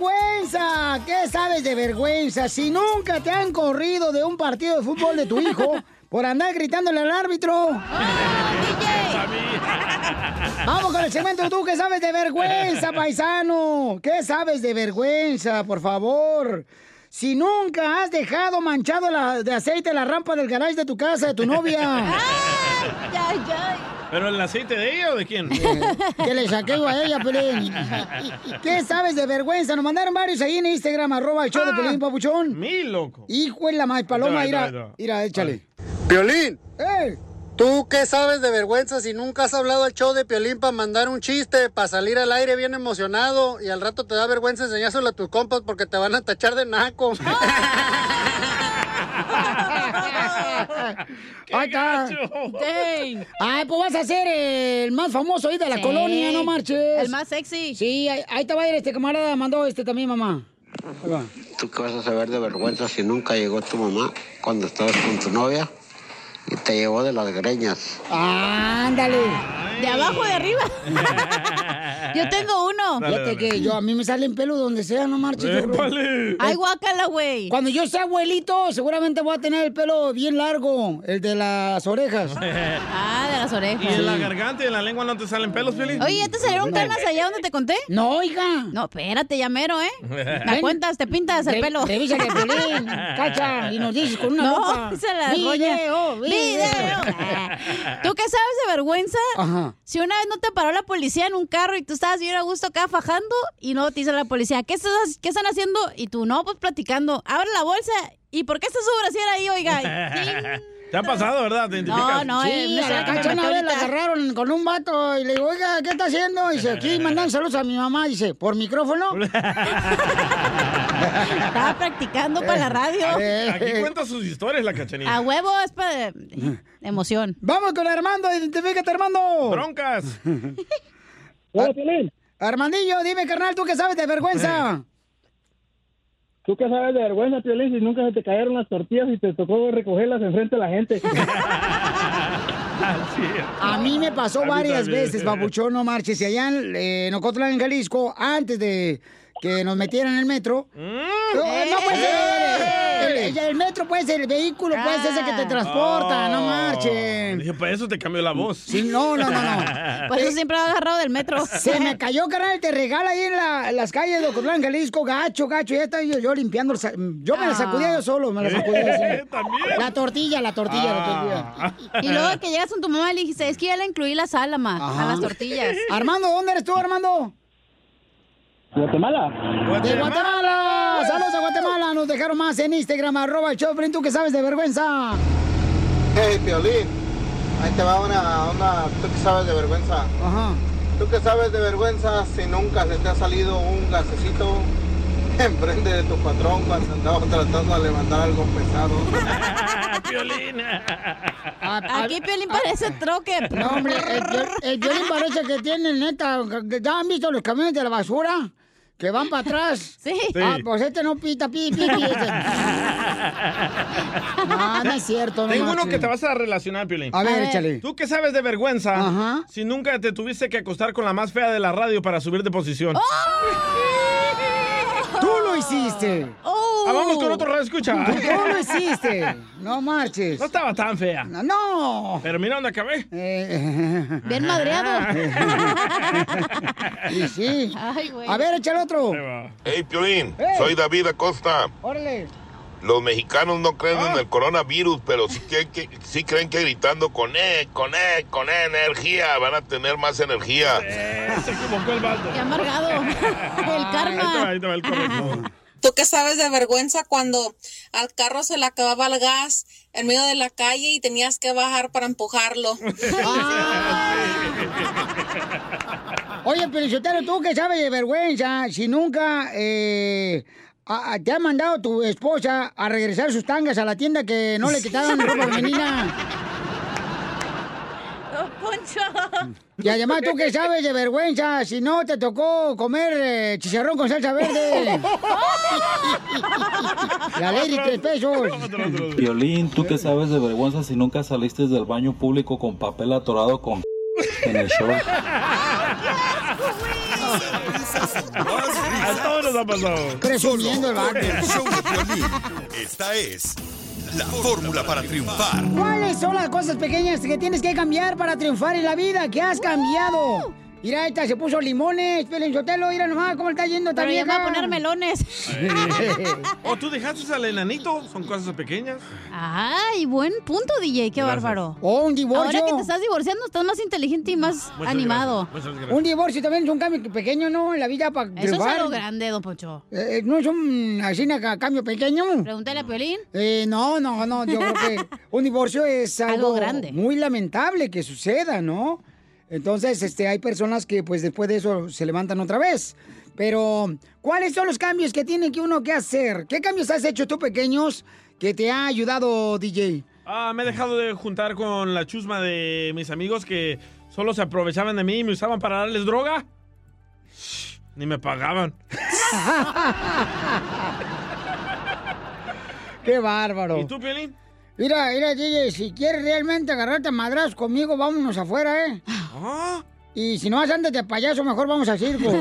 vergüenza? ¿Qué sabes de vergüenza? Si nunca te han corrido de un partido de fútbol de tu hijo por andar gritándole al árbitro. Vamos con el segmento ¿Tú qué sabes de vergüenza, paisano? ¿Qué sabes de vergüenza, por favor? Si nunca has dejado manchado la- de aceite la rampa del garage de tu casa, de tu novia. ¿Pero el aceite de ella o de quién? que le saqué a ella, Pelín. ¿Qué sabes de vergüenza? Nos mandaron varios ahí en Instagram, arroba el show de Pelín, papuchón. Mi loco. Hijo de la más paloma, mira, mira, échale. Piolín. ¡Eh! ¿Tú qué sabes de vergüenza si nunca has hablado al show de Piolín para mandar un chiste, para salir al aire bien emocionado y al rato te da vergüenza enseñárselo a tus compas porque te van a tachar de naco? Ahí está. Ay, pues vas a ser el más famoso ahí de la Sí. colonia, no marches. El más sexy. Sí, ahí, ahí te va a ir este camarada, mandó este también, mamá. Ahí va. ¿Tú qué vas a saber de vergüenza si nunca llegó tu mamá cuando estabas con tu novia y te llevó de las greñas? Ándale. De abajo o de arriba. Yo tengo uno. Fíjate que yo a mí me salen pelos donde sea, no marches. ¡Épale! Ay, guácala, güey. Cuando yo sea abuelito, seguramente voy a tener el pelo bien largo, el de las orejas. Ah, de las orejas. ¿Y en la garganta y en la lengua no te salen pelos, Feliz? Oye, ¿ya te salieron canas allá donde te conté? No, oiga. No, espérate, ya mero, ¿eh? Me cuentas, te pintas el Re- pelo. revísale el Piolín, cacha, y nos dices con una no, lupa. se la Video, video. ¿Tú qué sabes de vergüenza? Ajá. Si una vez no te paró la policía en un carro y tú estabas bien a gusto acá fajando y no te dice la policía, ¿qué, estás, ¿qué están haciendo? Y tú, no, pues platicando. Abre la bolsa. ¿Y por qué está su brasier ahí, oiga? ¿Te ha pasado, verdad? ¿Te no, eh, Sí, a la vez la ahorita. agarraron con un vato y le digo, oiga, ¿qué está haciendo? Dice, aquí mandando saludos a mi mamá. Dice, ¿por micrófono? Estaba practicando para la radio. Aquí cuenta sus historias la cachanilla. A huevo es para emoción. Vamos con Armando, identifícate, Armando. Broncas. Hola, Armandillo, dime, carnal, ¿tú qué sabes de vergüenza? ¿Tú qué sabes de vergüenza, Piolín, si nunca se te cayeron las tortillas y te tocó recogerlas enfrente de la gente? A mí me pasó A mí varias también. veces, babuchón, no marches. Y allá en, eh, en Ocotlán, en Jalisco, antes de que nos metieran en el metro. No, no puede ser. El, el- el metro puede ser el vehículo, puede ser ese que te transporta, no Oh. marchen. Dije, para eso te cambió la voz. Sí, no, no, no, no. Por eso siempre lo agarrado del metro. Se me cayó, carnal, te regala ahí en, la- en las calles de Ocotlán, Jalisco, gacho, gacho. Ya estaba yo, yo limpiando. el Yo me la sacudía yo solo, me la sacudía así. La tortilla, la tortilla, la tortilla. Y luego que llegas con tu mamá le dijiste, es que ya le incluí la sal, ma, a Ajá. las tortillas. Armando, ¿dónde eres tú, Armando? Guatemala. ¡De Guatemala! ¡Saludos a Guatemala! Nos dejaron más en Instagram, arroba el Choplin. ¿Tú qué sabes de vergüenza? Hey, Piolín, ahí te va una, una, ¿tú qué sabes de vergüenza? Ajá. ¿Tú qué sabes de vergüenza si nunca se te ha salido un gasecito enfrente de tu patrón cuando andabas tratando de levantar algo pesado? Aquí Piolín parece troque. No, hombre, el, el violín parece que tiene, neta, ¿ya han visto los camiones de la basura? Que van para atrás. Sí. Ah, pues este no pita, pi, pi, pi. este. No, no es cierto. no Tengo uno que te vas a relacionar, Piolín. A ver, échale. ¿Tú qué sabes de vergüenza si nunca te tuviste que acostar con la más fea de la radio para subir de posición? ¡Tú lo hiciste! ¡Oh! Ah, vamos con otro radio escucha. Tú lo hiciste. No marches. No estaba tan fea. No. Pero mira dónde acabé. Bien madreado. y sí. A ver, échale otro. Hey, Piolín, Hey. soy David Acosta. Órale. Los mexicanos no creen Ah. en el coronavirus, pero sí, que, que- sí creen que gritando con E, con E, con E, energía, van a tener más energía. Se equivocó el baldo. Qué amargado. el karma. Ahí te va el correcto. ¿Tú qué sabes de vergüenza cuando al carro se le acababa el gas en medio de la calle y tenías que bajar para empujarlo? Oye, Felicitero, ¿tú qué sabes de vergüenza? Si nunca eh, a- a- te ha mandado tu esposa a regresar sus tangas a la tienda que no le quitaron ropa femenina. Poncho. Y además, ¿tú qué sabes de vergüenza? Si no te tocó comer eh, chicharrón con salsa verde. La ley de tres pesos. Violín, ¿tú qué sabes de vergüenza si nunca saliste del baño público con papel atorado con en el short? Nos ha pasado. Presumiendo el. Esta es la fórmula para triunfar. ¿Cuáles son las cosas pequeñas que tienes que cambiar para triunfar en la vida? ¿Qué has cambiado? Mira, esta se puso limones, Pelenzotelo, mira nomás cómo está yendo Pero ya también. me va a poner melones. ¿O tú dejaste al enanito? Son cosas pequeñas. Ay, buen punto, DJ, qué Gracias. bárbaro. O un divorcio. Ahora que te estás divorciando, estás más inteligente y más Muchas animado. gracias, muchas gracias. Un divorcio también es un cambio pequeño, ¿no? En la vida para Eso es algo grande, don Poncho. Eh, ¿No es un así, cambio pequeño? Pregúntale a Piolín. Eh, no, no, no, yo creo que un divorcio es algo, Algo grande. muy lamentable que suceda, ¿no? Entonces, este, hay personas que pues después de eso se levantan otra vez. Pero, ¿cuáles son los cambios que tiene que uno que hacer? ¿Qué cambios has hecho tú pequeños que te ha ayudado, DJ? Ah, me he dejado de juntar con la chusma de mis amigos que solo se aprovechaban de mí y me usaban para darles droga. Ni me pagaban. ¡Qué bárbaro! ¿Y tú, Piolín? Mira, mira, DJ, si quieres realmente agarrarte a madrazos conmigo, vámonos afuera, ¿eh? Ah. Y si no vas antes de payaso, mejor vamos al circo.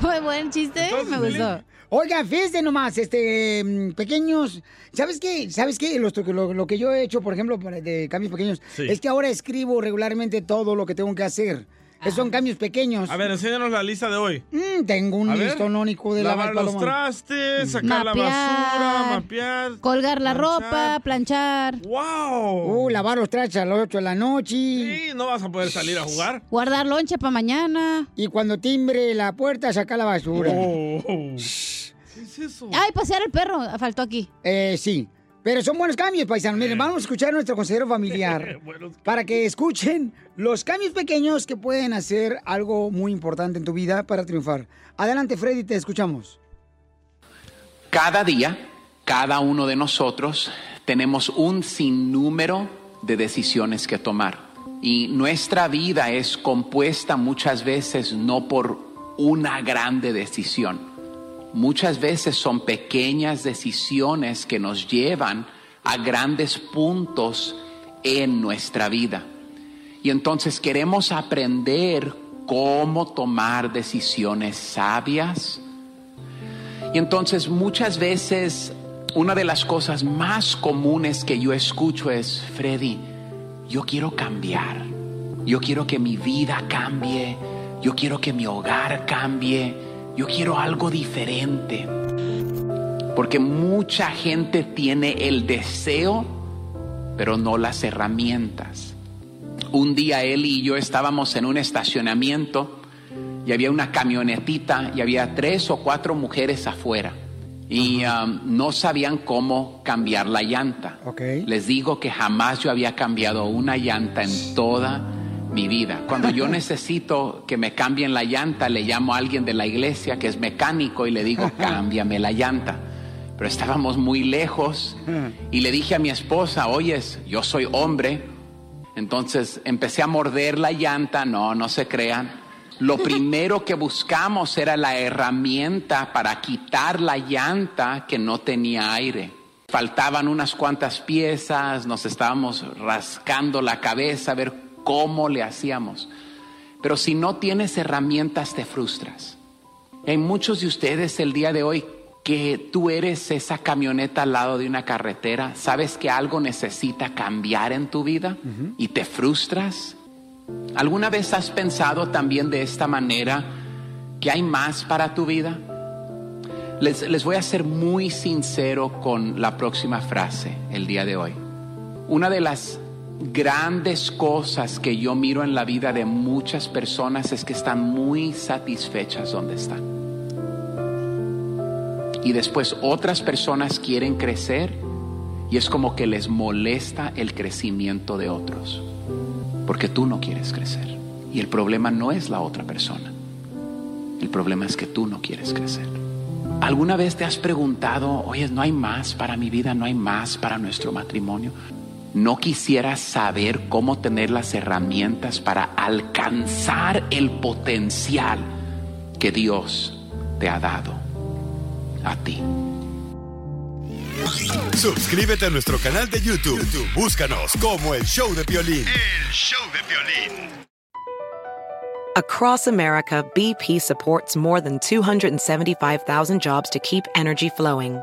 Fue buen chiste, me gustó. Oiga, fíjate nomás, este, mm, pequeños, ¿sabes qué? ¿Sabes qué? Lo, lo que yo he hecho, por ejemplo, para- de cambios pequeños, Sí. es que ahora escribo regularmente todo lo que tengo que hacer. Esos son cambios pequeños. A ver, enséñanos la lista de hoy. Mm, tengo un único de Lavar lavar los trastes, sacar la basura, mapear. Colgar la ropa, planchar. ¡Wow! Uh, lavar los trastes a las 8 de la noche. Sí, no vas a poder salir a jugar. Guardar lonche para mañana. Y cuando timbre la puerta, sacar la basura. Oh. ¿Qué es eso? Ay, pasear el perro, faltó aquí. Eh, sí. Pero son buenos cambios, paisanos. Miren, vamos a escuchar a nuestro consejero familiar para que escuchen los cambios pequeños que pueden hacer algo muy importante en tu vida para triunfar. Adelante, Freddy, te escuchamos. Cada día, cada uno de nosotros tenemos un sinnúmero de decisiones que tomar. Y nuestra vida es compuesta muchas veces no por una grande decisión. Muchas veces son pequeñas decisiones que nos llevan a grandes puntos en nuestra vida. Y entonces queremos aprender cómo tomar decisiones sabias, y entonces muchas veces una de las cosas más comunes que yo escucho es, Freddy, yo quiero cambiar, yo quiero que mi vida cambie, yo quiero que mi hogar cambie, yo quiero algo diferente. Porque mucha gente tiene el deseo, pero no las herramientas. Un día él y yo estábamos en un estacionamiento y había una camionetita y había tres o cuatro mujeres afuera y um, no sabían cómo cambiar la llanta. Les digo que jamás yo había cambiado una llanta en toda mi vida. Cuando yo necesito que me cambien la llanta, le llamo a alguien de la iglesia que es mecánico y le digo, cámbiame la llanta. Pero estábamos muy lejos y le dije a mi esposa, oyes, yo soy hombre. Entonces empecé a morder la llanta, no, no se crean. Lo primero que buscamos era la herramienta para quitar la llanta que no tenía aire. Faltaban unas cuantas piezas, nos estábamos rascando la cabeza a ver cómo le hacíamos. Pero si no tienes herramientas te frustras. Hay muchos de ustedes el día de hoy que tú eres esa camioneta al lado de una carretera, sabes que algo necesita cambiar en tu vida y te frustras. ¿Alguna vez has pensado también de esta manera que hay más para tu vida? Les, les voy a ser muy sincero con la próxima frase el día de hoy. Una de las grandes cosas que yo miro en la vida de muchas personas es que están muy satisfechas donde están. Y después otras personas quieren crecer y es como que les molesta el crecimiento de otros. Porque tú no quieres crecer. Y el problema no es la otra persona. El problema es que tú no quieres crecer. ¿Alguna vez te has preguntado, oye, no hay más para mi vida, no hay más para nuestro matrimonio? ¿No quisieras saber cómo tener las herramientas para alcanzar el potencial que Dios te ha dado a ti? Suscríbete a nuestro canal de YouTube. YouTube, Búscanos como el show de violín. El show de violín. Across America, BP supports more than 275,000 jobs to keep energy flowing.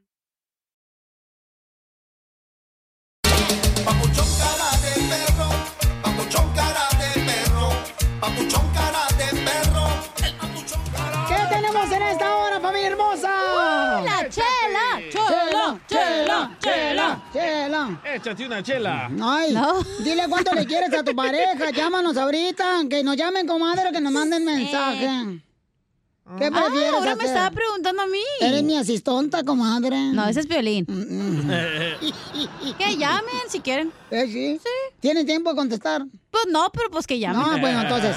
¡Chela! ¡Chela! Échate una chela. Ay, dile cuánto le quieres a tu pareja. Llámanos ahorita. Que nos llamen, comadre, o que nos manden mensaje. ¿Qué Ah, prefieres ahora me estaba preguntando a mí. Eres mi asistonta, comadre. No, ese es violín. que llamen si quieren. ¿Eh, sí? Sí. ¿Tienen tiempo de contestar? Pues no, pero pues que llamen. No, bueno, entonces.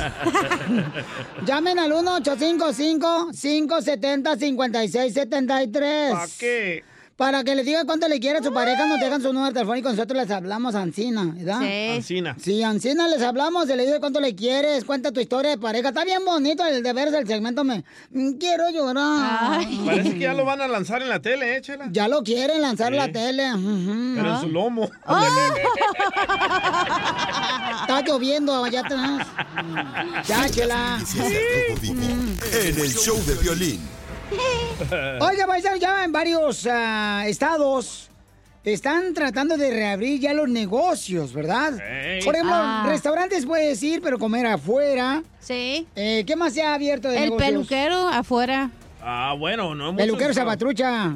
Llamen al 1-855-570-5673. ¿Para qué? Para que le diga cuánto le quiere a su pareja, nos dejan su número telefónico, nosotros les hablamos a Ancina, ¿verdad? Sí. Ancina. Sí, Ancina les hablamos, se le dice cuánto le quieres, cuenta tu historia de pareja. Está bien bonito el de verse el segmento, me mm, quiero llorar. Parece que ya lo van a lanzar en la tele, ¿eh, chela? Ya lo quieren lanzar Sí. la tele. Pero en su lomo. Está lloviendo allá atrás. Ya, chela. En el show de violín. Oiga, paisano, ya en varios ah, estados están tratando de reabrir ya los negocios, ¿verdad? Por ejemplo, Ah. restaurantes puedes ir, pero comer afuera. Sí. Eh, ¿Qué más se ha abierto de El negocios? peluquero afuera. Ah, bueno, no hemos Peluquero Zapatrucha.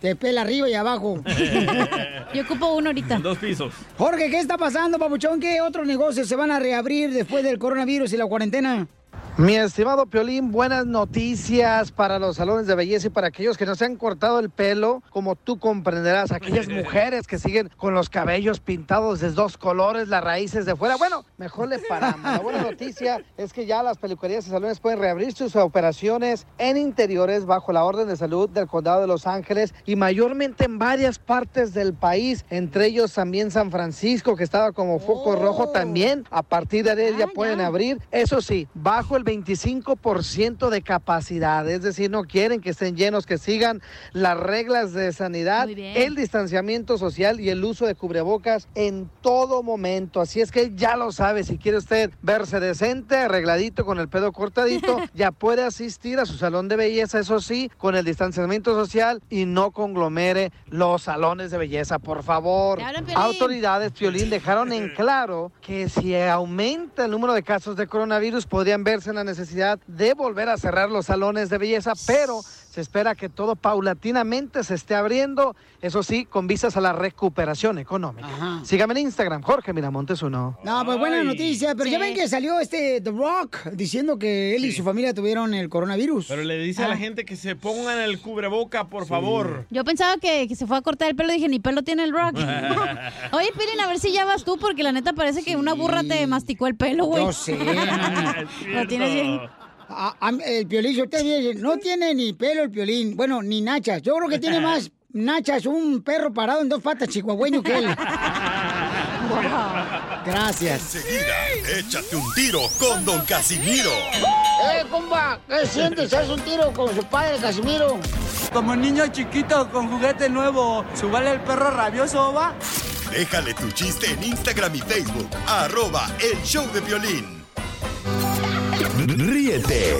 Te pela arriba y abajo. Yo ocupo uno ahorita. Dos pisos. Jorge, ¿qué está pasando, papuchón? ¿Qué otros negocios se van a reabrir después del coronavirus y la cuarentena? Mi estimado Piolín, buenas noticias para los salones de belleza y para aquellos que no se han cortado el pelo, como tú comprenderás, aquellas mujeres que siguen con los cabellos pintados de dos colores, las raíces de fuera. Bueno, mejor le paramos. La buena noticia es que ya las peluquerías y salones pueden reabrir sus operaciones en interiores bajo la orden de salud del condado de Los Ángeles y mayormente en varias partes del país, entre ellos también San Francisco, que estaba como foco rojo también. A partir de ahí ya pueden abrir. Eso sí, bajo el 25% de capacidad, es decir, no quieren que estén llenos, que sigan las reglas de sanidad, el distanciamiento social y el uso de cubrebocas en todo momento. Así es que ya lo sabe, si quiere usted verse decente, arregladito, con el pelo cortadito, ya puede asistir a su salón de belleza, eso sí, con el distanciamiento social y no conglomere los salones de belleza, por favor. Autoridades, Piolín, dejaron en claro que si aumenta el número de casos de coronavirus, podrían verse en la necesidad de volver a cerrar los salones de belleza, pero se espera que todo paulatinamente se esté abriendo, eso sí, con vistas a la recuperación económica. Sígame en Instagram, Jorge Miramontes uno. No, pues buena noticia, pero ya ven que salió este The Rock diciendo que él y su familia tuvieron el coronavirus. Pero le dice a la Ah. gente que se pongan el cubreboca, por favor. Yo pensaba que, que se fue a cortar el pelo, dije, ni pelo tiene el rock. Oye, Piolín, a ver si ya vas tú, porque la neta parece que una burra te masticó el pelo, güey. Yo sé. Lo tienes bien. A- a- el piolín, usted dice, no tiene ni pelo el piolín. Bueno, ni nachas. Yo creo que tiene más nachas un perro parado en dos patas chihuahueño que él. Gracias. Enseguida, échate un tiro con Don Casimiro. ¡Eh, compa! ¿Qué sientes? ¿Haz un tiro con su padre, Casimiro? Como niño chiquito con juguete nuevo, ¿subale el perro rabioso, va? Déjale tu chiste en Instagram y Facebook. Arroba el show de violín. Ríete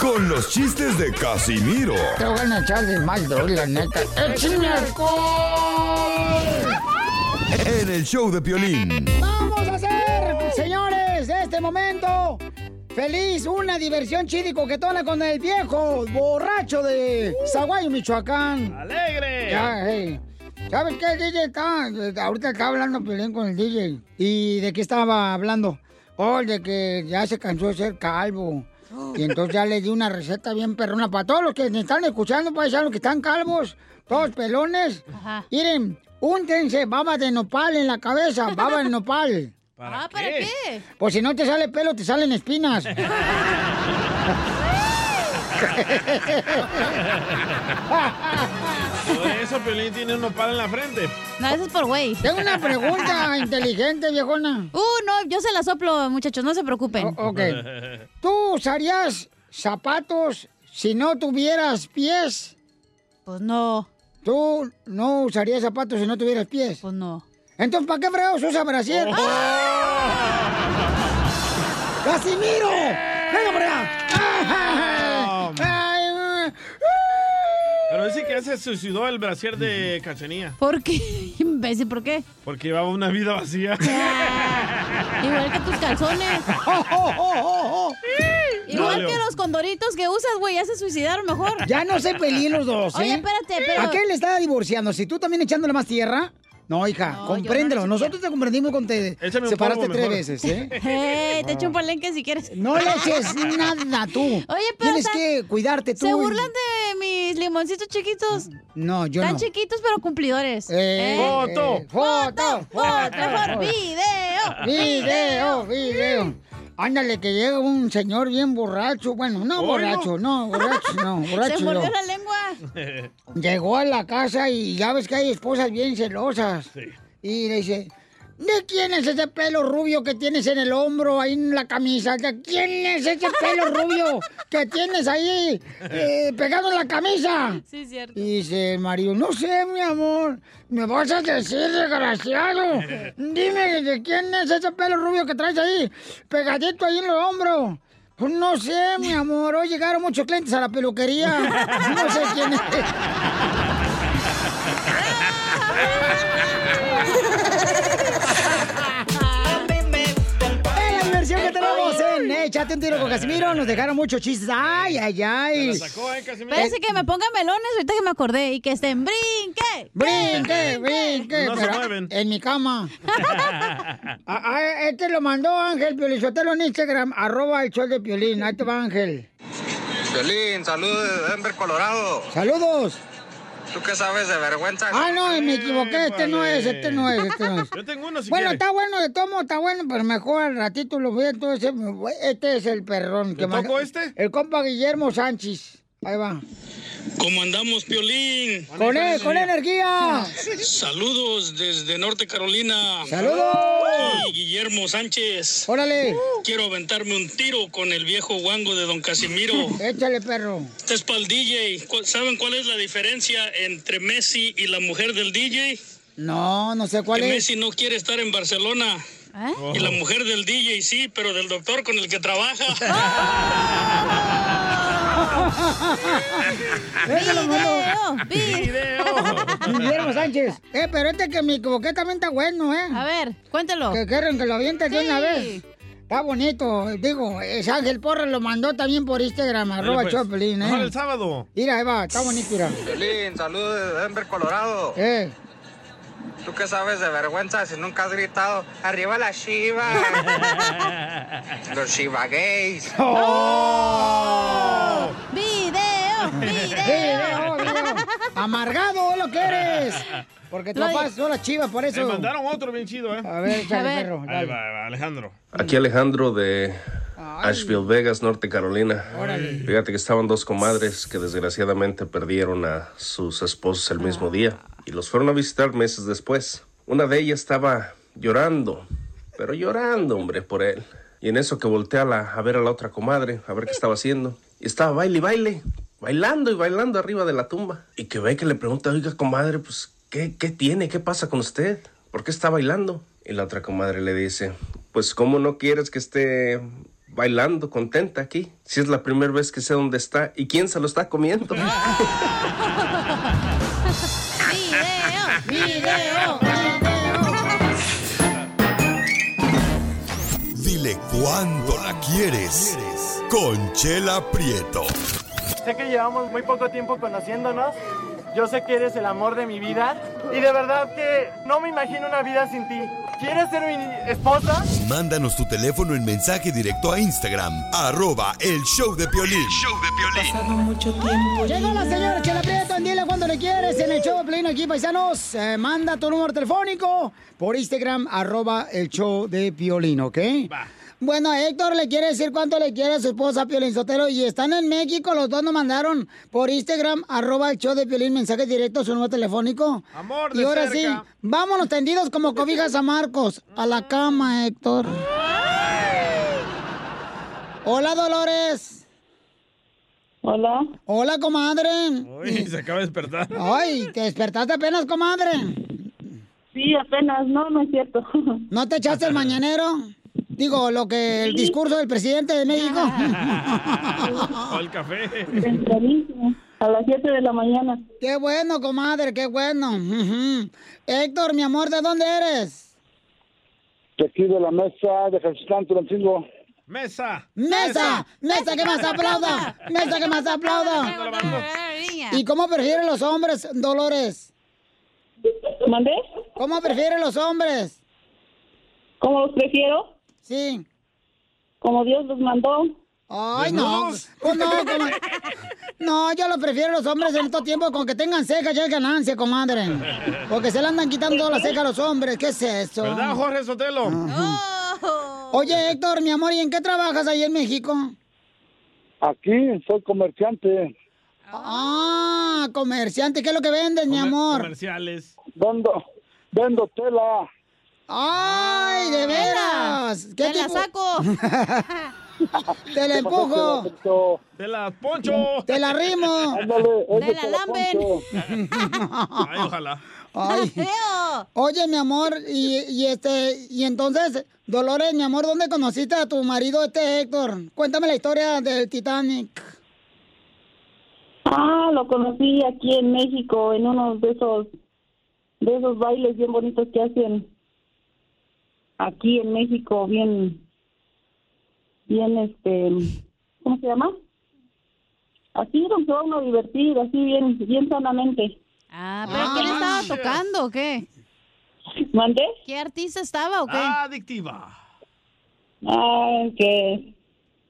con los chistes de Casimiro Te voy a echar de mal, doy, la neta. ¡Échame alcohol! en el show de violín. Vamos a hacer, señores, de este momento feliz una diversión chida y coquetona con el viejo borracho de Zaguayo, Michoacán. ¡Alegre! Ya, hey. ¿Sabes qué, DJ? Está, ahorita estaba hablando Pelín con el DJ. ¿Y de qué estaba hablando? Oh, de que ya se cansó de ser calvo. Y entonces ya le di una receta bien perrona para todos los que me están escuchando, ya los que están calvos, todos pelones. Miren, úntense baba de nopal en la cabeza, baba de nopal. ah, ¿para qué? Pues si no te sale pelo, te salen espinas. Por eso Piolín tiene un nopal en la frente. No, eso es por güey. Tengo una pregunta inteligente, viejona. Uh, no, yo se la soplo, muchachos, no se preocupen. ok. ¿Tú usarías zapatos si no tuvieras pies? Pues no. ¿Tú no usarías zapatos si no tuvieras pies? Pues no. Entonces, ¿para qué fregados usa brasier? ¡Casimiro! ¡Venga por allá! Ay, ay, Pero dice que ya se suicidó el brasier de Cachanía. ¿Por qué? Imbécil, ¿por qué? Porque llevaba una vida vacía. Igual que tus calzones. Igual No, que Leo. los condoritos que usas, güey, ya se suicidaron mejor. Ya no se peleen los dos, ¿eh? Oye, espérate, pero... ¿A qué le estaba divorciando? Si tú también echándole más tierra. No, hija, No, compréndelo. no Nosotros te comprendimos cuando te Échame separaste tres mejor. veces, ¿eh? Eh, te echo un palenque si quieres. No le eches nada tú. Oye, pero Tienes que cuidarte tú. Se y- burlan de mis limoncitos chiquitos. No, yo Están no. chiquitos, pero cumplidores. Eh, ¡Foto! eh, ¡Foto! ¡Foto! Mejor video. ¡Video! ¡Video! Ándale, que llega un señor bien borracho. Bueno, no borracho, no, borracho, no, borracho. Se no. mordió la lengua. Llegó a la casa y ya ves que hay esposas bien celosas. Y le dice, ¿de quién es ese pelo rubio que tienes en el hombro, ahí en la camisa? ¿De quién es ese pelo rubio que tienes ahí eh, pegado en la camisa? Sí, cierto. Y dice el marido, no sé, mi amor, me vas a decir, desgraciado. Dime, ¿de quién es ese pelo rubio que traes ahí, pegadito ahí en el hombro? Pues no sé, mi amor, hoy llegaron muchos clientes a la peluquería. No sé quién es. que tenemos en Échate un tiro con Casimiro, nos dejaron muchos chistes. Ay, ay, ay. Sacó, ¿eh, Casimiro? Parece que me pongan melones ahorita que me acordé y que estén brinque. Brinque, brinque. No se mueven. En mi cama. Ah, ah, este lo mandó Ángel Piolizotelo en Instagram, arroba el show de Piolín. Ahí te va Ángel. Violín, saludos de Denver, Colorado. Saludos. ¿Tú qué sabes de vergüenza? Ah, no, me equivoqué. Este no es, este no es, este no es. Yo tengo uno si Bueno, quiere. está bueno de tomo, está bueno, pero mejor al ratito lo voy a entonces. Este es el perrón. ¿Le mandó- tocó este? El compa Guillermo Sánchez. Ahí va. ¿Cómo andamos, Piolín? Con él, con energía. Saludos desde Norte Carolina. ¡Saludos! Soy Guillermo Sánchez. Órale. Quiero aventarme un tiro con el viejo guango de Don Casimiro. Échale, perro. Este es para el DJ. ¿Cu- ¿Saben cuál es la diferencia entre Messi y la mujer del DJ? No, no sé cuál que es. Messi no quiere estar en Barcelona. Y la mujer del DJ sí, pero del doctor con el que trabaja. Ese lo mandó. Video, Guillermo Sánchez. Eh, pero este que me equivoqué también está bueno, ¿eh? A ver, cuéntelo. Que quieren que lo avientes de una Sí. vez. Está bonito. Digo, es Ángel Porra lo mandó también por Instagram, arroba pues. Choplin, ¿eh? el sábado. Mira, ahí va, está bonito, mira. Violín, saludos de Denver, Colorado. Eh. ¿Tú qué sabes de vergüenza si nunca has gritado arriba la Shiva? Los Shiva gays. ¡Oh! ¡Video! ¡Video! video. Amargado es lo que eres. Porque tu Lo papá son las chivas, por eso. Me mandaron otro bien chido, ¿eh? A ver, échale, perro, Ahí va, ahí va, Alejandro. Aquí Alejandro de Asheville, Vegas, Norte Carolina. Órale. Fíjate que estaban dos comadres que desgraciadamente perdieron a sus esposos el mismo día y los fueron a visitar meses después. Una de ellas estaba llorando, pero llorando, hombre, por él. Y en eso que voltea a, ver a la otra comadre, a ver qué estaba haciendo. Y estaba baile y baile, bailando y bailando arriba de la tumba. Y que ve que le pregunta, oiga, comadre, pues, ¿qué, qué tiene? ¿Qué pasa con usted? ¿Por qué está bailando? Y la otra comadre le dice, pues, ¿cómo no quieres que esté bailando contenta aquí? Si es la primera vez que sé dónde está y quién se lo está comiendo. Dile cuándo la quieres. Conchela Prieto. Sé que llevamos muy poco tiempo conociéndonos. Yo sé que eres el amor de mi vida. Y de verdad que no me imagino una vida sin ti. ¿Quieres ser mi esposa? Mándanos tu teléfono en mensaje directo a Instagram, arroba el show de Piolín. Pasado mucho tiempo. Llegó la señora Chela Prieto, dile cuando le quieres en el show de Piolín aquí, paisanos. Eh, manda tu número telefónico por Instagram, arroba el show de Piolín, ¿ok? Bueno, Héctor le quiere decir cuánto le quiere a su esposa Piolín Sotelo y están en México, los dos nos mandaron por Instagram, arroba el show de Piolín, mensaje directo a su número telefónico. Amor de Y ahora cerca. sí, vámonos tendidos como cobijas a Marcos, a la cama, Héctor. Hola, Dolores. Hola. Hola, comadre. Uy, se acaba de despertar. Ay, ¿te despertaste apenas, comadre? Sí, apenas, no, no es cierto. ¿No te echaste el mañanero? Digo, lo que el discurso del presidente de México. O el café. A las 7 de la mañana. Qué bueno, comadre, qué bueno. Héctor, mi amor, ¿de dónde eres? De aquí de la mesa de Jesús Tulancingo. Mesa. ¡Mesa! ¡Mesa que más aplauda! ¡Mesa que más aplauda! ¿Y cómo prefieren los hombres, Dolores? ¿Mandé? ¿Cómo prefieren los hombres? ¿Cómo los prefiero? Sí. Como Dios los mandó. Ay, no. Pues no, como- No, yo lo prefiero los hombres en estos tiempos con que tengan cejas ya es ganancia, comadre. Porque se le andan quitando todas las cejas a los hombres. ¿Qué es eso? ¿Verdad, Jorge Sotelo? Oye, Héctor, mi amor, ¿y en qué trabajas ahí en México? Aquí soy comerciante. Ah, comerciante, ¿qué es lo que vendes, mi amor? Comerciales. Vendo, vendo tela. ¡Ay, de veras! ¿Qué Te la saco. Te la empujo. De la poncho. Te la rimo. Te la lamben. Ay, ojalá. Ay. Oye, mi amor, y, y este, y entonces, Dolores, mi amor, ¿dónde conociste a tu marido este Héctor? Cuéntame la historia del Titanic. Ah, lo conocí aquí en México, en uno de esos, de esos bailes bien bonitos que hacen aquí en México, bien, bien, este, ¿cómo se llama? Así se va uno a divertir, así bien, bien sanamente. Ah, ¿pero quién estaba tocando o qué? ¿Mandé? ¿Qué artista estaba o qué? Adictiva. Ah, que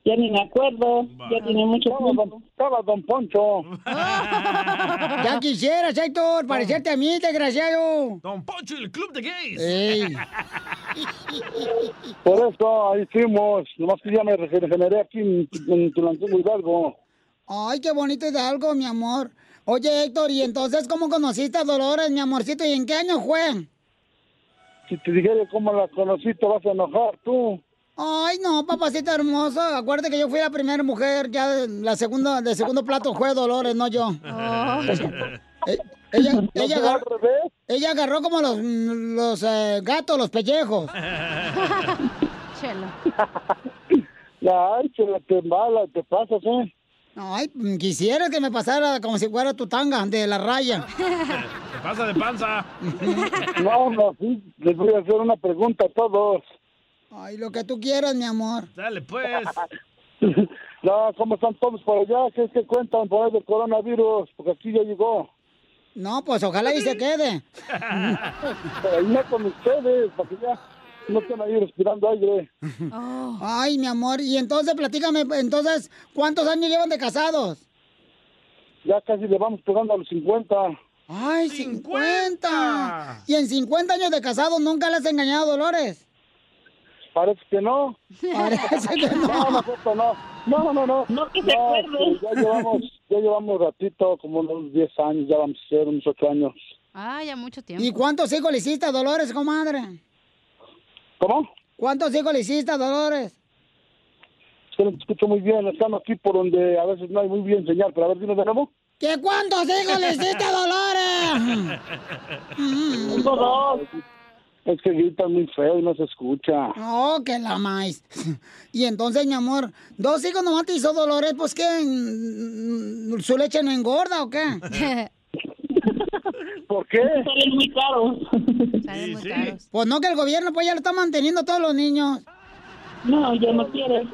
ya ni me acuerdo, ya tiene mucho tiempo. Estaba Don Poncho. Ya quisieras, Héctor, parecerte a mí, desgraciado. Don Poncho y el club de gays. Ey. Por eso ahí fuimos. Nomás que ya me regeneré aquí en, en Tulancingo Hidalgo. Ay, qué bonito Hidalgo, mi amor. Oye, Héctor, ¿y entonces cómo conociste a Dolores, mi amorcito? ¿Y en qué año fue? Si te dijera cómo la conocí, te vas a enojar tú. Ay, no, papacito hermoso. Acuérdate que yo fui la primera mujer, ya de- la segunda, de segundo plato fue Dolores, no yo. Eh, ella, ¿No ella, agarró, ella agarró como los, los eh, gatos, los pellejos. Ay, se la te mala, te pasas, ¿eh? Ay, quisiera que me pasara como si fuera tu tanga de la raya. Se pasa de panza. No, no, sí, les voy a hacer una pregunta a todos. Ay, lo que tú quieras, mi amor. Dale, pues. No, ¿cómo están todos por allá? ¿Qué, qué cuentan por ahí del coronavirus? Porque aquí ya llegó. No, pues ojalá y se quede. Pero ahí no con ustedes, para que ya no estén ahí respirando aire. Ay, mi amor. Y entonces, platícame, entonces, ¿cuántos años llevan de casados? Ya casi le vamos pegando a los 50. ¡Ay, 50! ¿Y en 50 años de casados nunca le has engañado a Dolores? Parece que no. Parece que no. No, no, no. No, no, no. No que se acuerde. Ya llevamos, ya llevamos ratito, como unos 10 años, ya vamos a ser unos 8 años. Ah, ya mucho tiempo. ¿Y cuántos hijos le hiciste a Dolores, comadre? ¿Cómo? ¿Cuántos hijos le hiciste a Dolores? No te escucho muy bien, estamos aquí por donde a veces no hay muy bien señal, pero a ver, dime de nuevo. ¿Qué cuántos hijos le hiciste a Dolores? Es que gritan muy feo y no se escucha. Oh, que la más. Y entonces, mi amor, dos hijos nomás te hizo Dolores, pues que su leche no engorda o qué? ¿Por qué? Salen muy caros. Salen muy caros. Pues no que el gobierno pues ya lo está manteniendo a todos los niños. No, ya no quiere.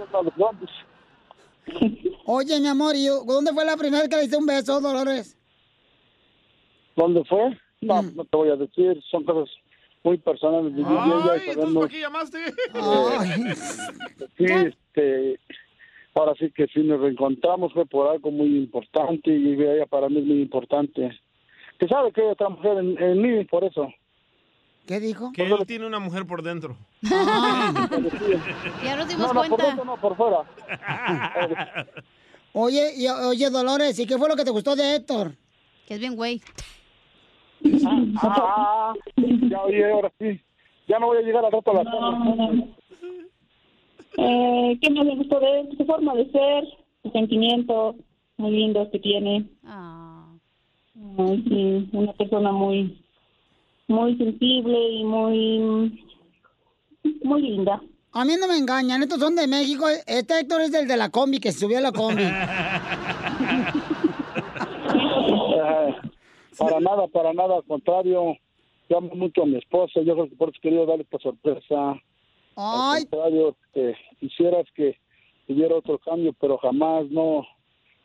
Oye, mi amor, ¿y dónde fue la primera vez que le hice un beso, Dolores? ¿Dónde fue? No, no te voy a decir, son cosas muy personales de ella y Ay, entonces sabemos. ¿para qué llamaste? Sí, este, ahora sí que sí nos reencontramos, fue por algo muy importante y ella para mí es muy importante. Que sabe que hay otra mujer en, en mí, por eso. ¿Qué dijo? Que él tiene una mujer por dentro. Ya nos dimos No, no, por cuenta. dentro no, por fuera. Oye, y, oye, Dolores, ¿y qué fue lo que te gustó de Héctor? Que es bien güey. Ah, ya oye, ahora sí. Ya no voy a llegar al rato a la tarde. Eh, ¿Qué más me gustó de él? Su forma de ser, sus sentimientos muy lindos que tiene. Ay, sí, una persona muy, muy sensible y muy, muy linda. A mí no me engañan, estos son de México. Este Héctor es el de la combi, que se subió a la combi. Ah, Para nada, para nada, al contrario. Yo amo mucho a mi esposa, yo creo que por eso quería darle esta sorpresa. Ay. Al contrario, quisieras que hubiera otro cambio, pero jamás no,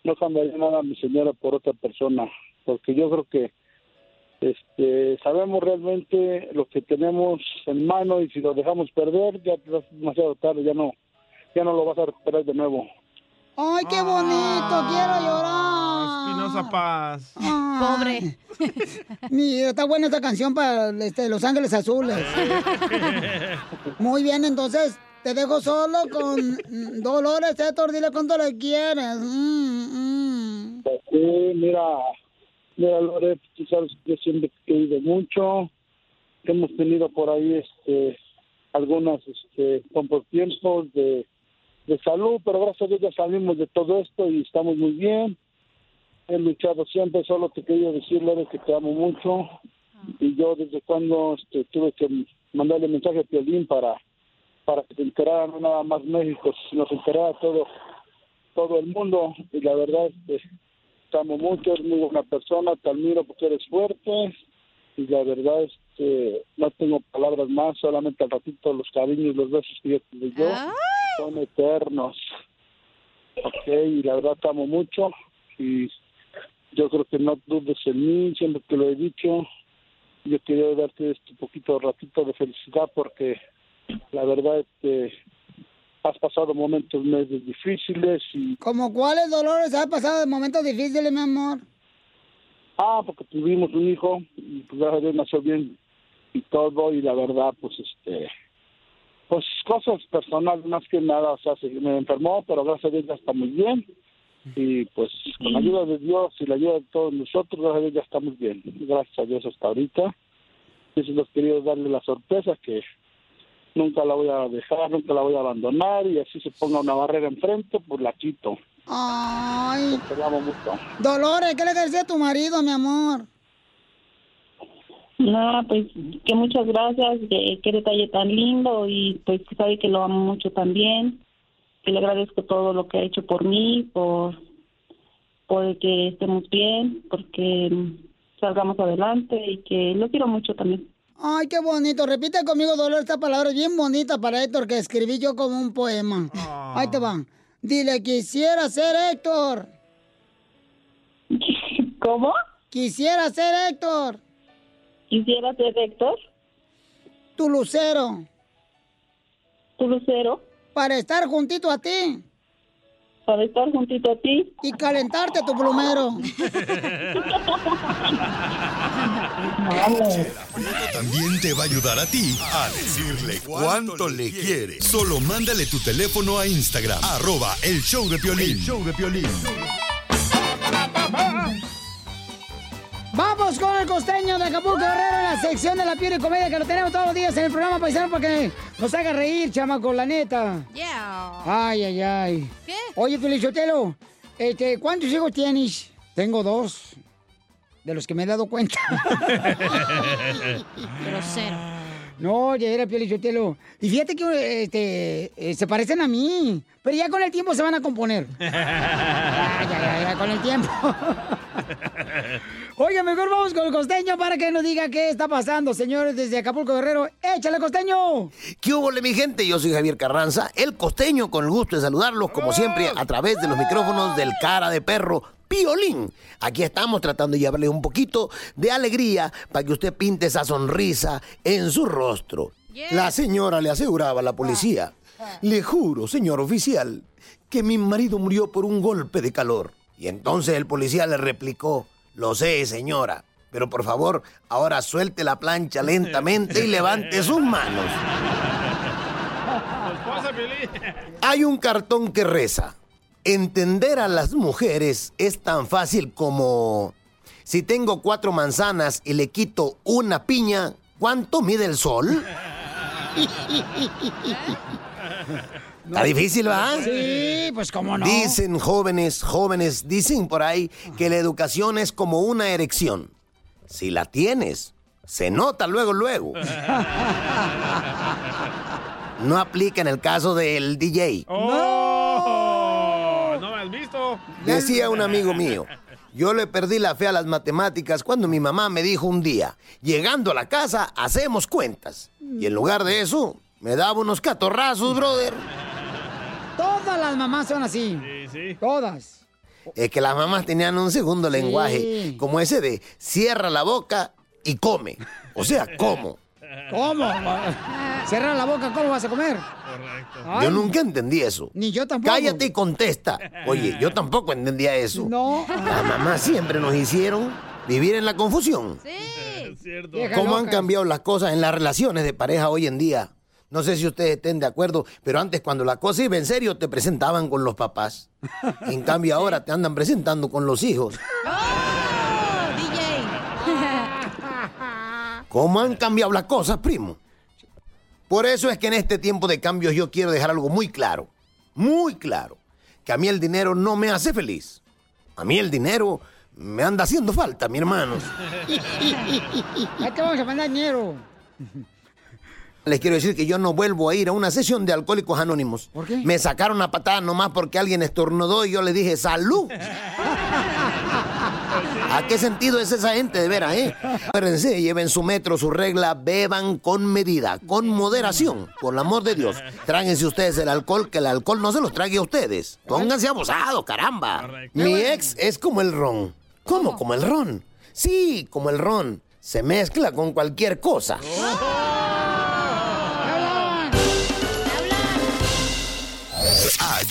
no cambiaría nada a mi señora por otra persona, porque yo creo que este, sabemos realmente lo que tenemos en mano y si lo dejamos perder ya es demasiado tarde, ya no, ya no lo vas a recuperar de nuevo. Ay, qué bonito, quiero llorar. Espinosa Paz. Pobre. Mira, está buena esta canción para este, Los Ángeles Azules. Muy bien, entonces te dejo solo con Dolores, Héctor, dile cuánto le quieres. Mm, mm. Sí, mira, mira, Lore, tú sabes que yo siempre te he querido mucho. Hemos tenido por ahí este algunos este, contratiempos de, de salud, pero gracias a Dios ya salimos de todo esto y estamos muy bien. He luchado siempre, solo te quería decir, Lore, que te amo mucho. Y yo desde cuando este, tuve que mandarle mensaje a Piolín para, para que se enterara no nada más México, sino se enterara todo, todo el mundo. Y la verdad, este, te amo mucho, eres muy buena persona, te admiro porque eres fuerte y la verdad es que no tengo palabras más, solamente al ratito los cariños, los besos que yo te doy yo son eternos. Ok, y la verdad te amo mucho y yo creo que no dudes en mí, siempre te lo he dicho. Yo quería darte este poquito ratito de felicidad porque la verdad es que has pasado momentos meses difíciles y ¿Como cuáles dolores has pasado de momentos difíciles, mi amor? Ah, porque tuvimos un hijo y pues gracias a Dios nació bien y todo y la verdad pues este pues cosas personales más que nada, o sea, se me enfermó, pero gracias a Dios ya está muy bien y pues con la ayuda de Dios y la ayuda de todos nosotros, gracias a Dios ya estamos bien, gracias a Dios hasta ahorita. Y eso los quería darle la sorpresa que nunca la voy a dejar, nunca la voy a abandonar y así se ponga una barrera enfrente, pues la quito. Ay, Te amo mucho. Dolores, ¿qué le decía a tu marido, mi amor? Nada, pues que muchas gracias, que qué detalle tan lindo y pues que sabe que lo amo mucho también, que le agradezco todo lo que ha hecho por mí, por, por que estemos bien, porque mm, salgamos adelante y que lo quiero mucho también. Ay, qué bonito. Repite conmigo, Dolores, esta palabra es bien bonita para Héctor, que escribí yo como un poema. Ahí te van. Dile, quisiera ser Héctor. ¿Cómo? Quisiera ser Héctor. ¿Quisiera ser Héctor? Tu lucero. ¿Tu lucero? Para estar juntito a ti. Para estar juntito a ti. Y calentarte tu plumero. También te va a ayudar a ti a decirle cuánto le quiere. Solo mándale tu teléfono a Instagram, arroba el show de Piolín. El show de Piolín. Vamos con el costeño de Acapulco Guerrero en la sección de la piel y comedia que lo tenemos todos los días en el programa paisano para que nos haga reír, chamaco, la neta. Yeah. Ay, ay, ay. ¿Qué? Oye, Felichotelo, este, ¿cuántos hijos tienes? Tengo dos. De los que me he dado cuenta. Grosero. No, ya era Pielichotelo. Y fíjate que este, eh, se parecen a mí. Pero ya con el tiempo se van a componer. Ya, ya, ya, ya, con el tiempo. Oye, mejor vamos con el costeño para que nos diga qué está pasando, señores, desde Acapulco Guerrero. ¡Échale, costeño! ¿Qué hubo, mi gente? Yo soy Javier Carranza, el costeño, con el gusto de saludarlos, como siempre, a través de los micrófonos del cara de perro. Piolín. Aquí estamos tratando de llevarle un poquito de alegría para que usted pinte esa sonrisa en su rostro. La señora le aseguraba a la policía. Le juro, señor oficial, que mi marido murió por un golpe de calor. Y entonces el policía le replicó, lo sé, señora, pero por favor, ahora suelte la plancha lentamente y levante sus manos. Hay un cartón que reza. Entender a las mujeres es tan fácil como si tengo cuatro manzanas y le quito una piña, ¿cuánto mide el sol? Está difícil, ¿va? Sí, pues cómo no. Dicen jóvenes, jóvenes, dicen por ahí que la educación es como una erección. Si la tienes, se nota luego, luego. No aplica en el caso del DJ. ¡Oh! ¿No me has visto? Decía un amigo mío, yo le perdí la fe a las matemáticas cuando mi mamá me dijo un día, llegando a la casa hacemos cuentas. Y en lugar de eso, me daba unos catorrazos, brother. Todas las mamás son así. Sí, sí. Todas. Es que las mamás tenían un segundo lenguaje, como ese de cierra la boca y come. O sea, como. ¿Cómo? Cierra la boca, ¿cómo vas a comer? Ay, Yo nunca entendí eso. Ni yo tampoco. Cállate y contesta. Oye, yo tampoco entendía eso. No. Las mamás siempre nos hicieron vivir en la confusión. cierto. ¿Cómo han cambiado las cosas en las relaciones de pareja hoy en día? No sé si ustedes estén de acuerdo, pero antes cuando la cosa iba en serio te presentaban con los papás. En cambio ahora te andan presentando con los hijos. ¿Cómo han cambiado las cosas, primo? Por eso es que en este tiempo de cambios yo quiero dejar algo muy claro, muy claro, que a mí el dinero no me hace feliz. A mí el dinero me anda haciendo falta, mi hermano. Ya te vamos a mandar dinero. Les quiero decir que yo no vuelvo a ir a una sesión de alcohólicos anónimos. ¿Por qué? Me sacaron a patada nomás porque alguien estornudó y yo le dije salud. ¿A qué sentido es esa gente de veras, eh? Acuérdense, lleven su metro, su regla, beban con medida, con moderación, por el amor de Dios. Tráguense ustedes el alcohol, que el alcohol no se los trague a ustedes. Pónganse abusados, caramba. Mi ex es como el ron. ¿Cómo? Como el ron. Sí, como el ron. Se mezcla con cualquier cosa.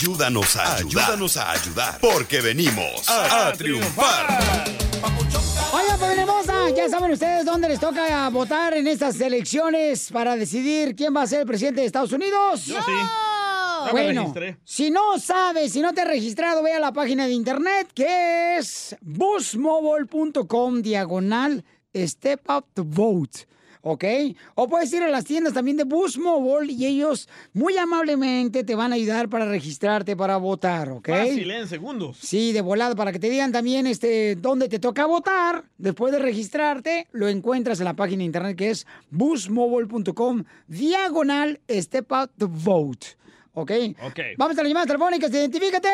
Ayúdanos a ayudar. Ayúdanos a ayudar. Porque venimos a, a triunfar. Oigan, pues hermosa, ya saben ustedes dónde les toca votar en estas elecciones para decidir quién va a ser el presidente de Estados Unidos. Yo sí. Me Bueno, registré. si no sabes, si no te has registrado, ve a la página de internet que es busmobile.com diagonal step up to vote. ¿Ok? O puedes ir a las tiendas también de Boost Mobile y ellos muy amablemente te van a ayudar para registrarte para votar, ¿ok? Fácil, ¿eh? en segundos. Sí, de volada, para que te digan también este, dónde te toca votar. Después de registrarte, lo encuentras en la página de internet que es boostmobile.com, diagonal step out to vote. ¿Ok? Ok. Vamos a las llamadas telefónicas, identifícate.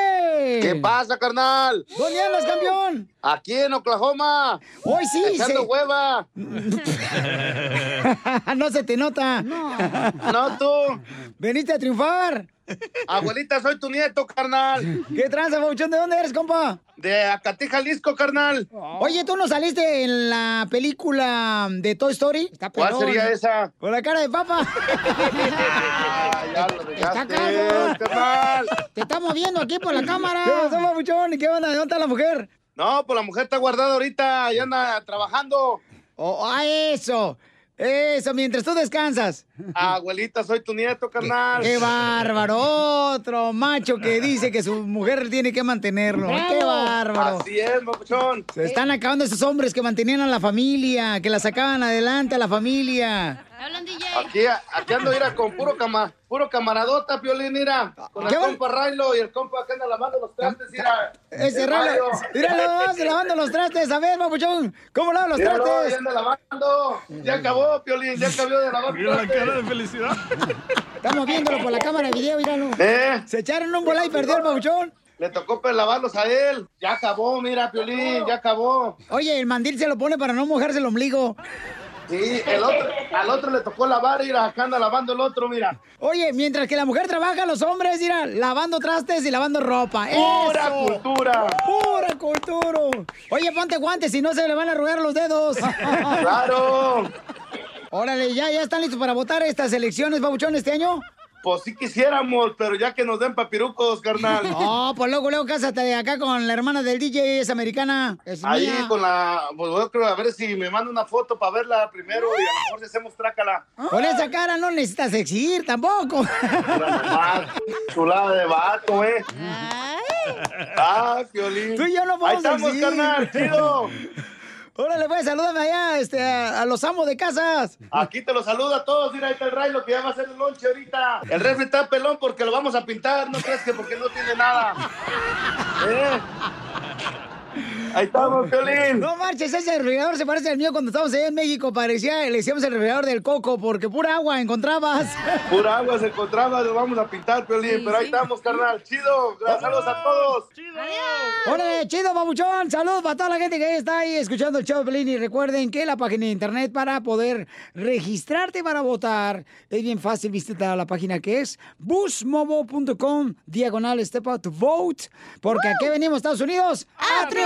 ¿Qué pasa, carnal? ¿Dónde andas, campeón? Aquí en Oklahoma. Hoy sí, Echando se- hueva. no se te nota. No, tú. Veniste a triunfar. Abuelita, soy tu nieto, carnal. ¿Qué tranza, Bauchón? ¿De dónde eres, compa? De Acatí, Jalisco, carnal. Oye, ¿tú no saliste en la película de Toy Story? Está ¿Cuál pelón. sería esa? Con la cara de papa. Ah, ya lo Está carnal. Te estamos viendo aquí por la cámara. ¿Qué pasó? ¿Y qué onda? ¿Dónde está la mujer? No, pues la mujer está guardada ahorita y anda trabajando. Oh, ah, eso. Eso, mientras tú descansas. Abuelita, soy tu nieto, carnal. ¡Qué bárbaro! Otro macho que dice que su mujer tiene que mantenerlo. ¡Qué bárbaro! Así es, papuchón. Se están acabando esos hombres que mantenían a la familia, que la sacaban adelante a la familia. Aquí, aquí ando, mira, con puro, cama, puro camaradota, Piolín, mira. Con ¿Qué el compa Railo y el compa que anda lavando los trastes, mira. Ese. Mario. Míralo, lavando los trastes. A ver, papuchón, ¿cómo lavan los Míralo, trastes? ya anda lavando. Ya acabó, Piolín, ya acabó de lavar Mira la cara de felicidad. Estamos viéndolo por la cámara de video, míralo. ¿Eh? Se echaron un bola y perdió el papuchón. Le tocó pues lavarlos a él. Ya acabó, mira, Piolín, ya acabó. Oye, el mandil se lo pone para no mojarse el ombligo. Sí, el otro, al otro le tocó lavar y acá anda lavando el otro, mira. Oye, mientras que la mujer trabaja, los hombres, mira, lavando trastes y lavando ropa. Pura ¡Eso! cultura. ¡Pura cultura! Oye, ponte guantes, si no se le van a arrugar los dedos. Claro. Órale, ¿ya, ya están listos para votar estas elecciones, babuchón, este año? Pues sí quisiéramos, pero ya que nos den papirucos, carnal. No, pues luego, luego cásate de acá con la hermana del DJ, es americana. Es Ahí mía. con la, pues yo creo, a ver si me manda una foto para verla primero y a lo mejor si hacemos trácala. Con esa cara no necesitas exigir tampoco. Nomás, chulada de vato, eh. Ah, Piolín. Tú y yo no Ahí podemos estamos, exigir. carnal, chido. Órale, pues, salúdame allá este, a, a los amos de casas. Aquí te lo saluda a todos, mira, ahí está el Railo que ya va a hacer el lonche ahorita. El refri está pelón porque lo vamos a pintar, no crees que porque no tiene nada. ¿Eh? Ahí estamos, Piolín. No marches, ese refrigerador se parece al mío cuando estábamos allá en México. Parecía, le decíamos el refrigerador del coco porque pura agua encontrabas. Pura agua se encontraba, lo vamos a pintar, Piolín, pero ahí estamos, carnal. Chido, gracias saludos a todos. Órale, chido, babuchón. Saludos para toda la gente que está ahí escuchando el show Pelín. Y recuerden que la página de internet para poder registrarte para votar es bien fácil. Visita la página que es busmobo.com diagonal step out to vote. Porque aquí venimos, Estados Unidos, a triunfar.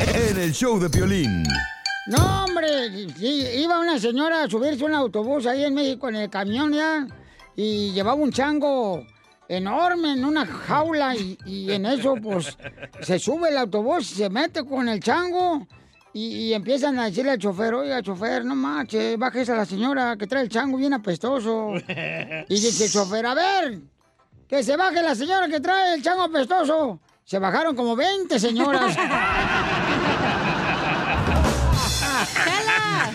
en el show de violín. No, hombre, sí, iba una señora a subirse a un autobús ahí en México en el camión ya y llevaba un chango enorme en una jaula y, y en eso pues se sube el autobús, se mete con el chango y, y empiezan a decirle al chofer, oiga chofer, no manches, bájese a la señora que trae el chango bien apestoso. Y dice el chofer, a ver, que se baje la señora que trae el chango apestoso. Se bajaron como 20 señoras.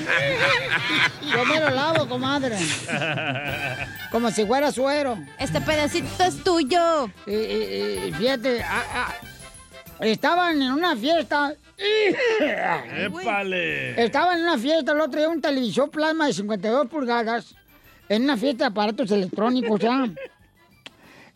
Yo me lo lavo, comadre. Como si fuera suero. Este pedacito es tuyo. Y, y- y fíjate, ah, ah, estaban en una fiesta. ¡Épale! Estaban en una fiesta el otro día, un televisor plasma de 52 pulgadas, en una fiesta de aparatos electrónicos, ¿ya?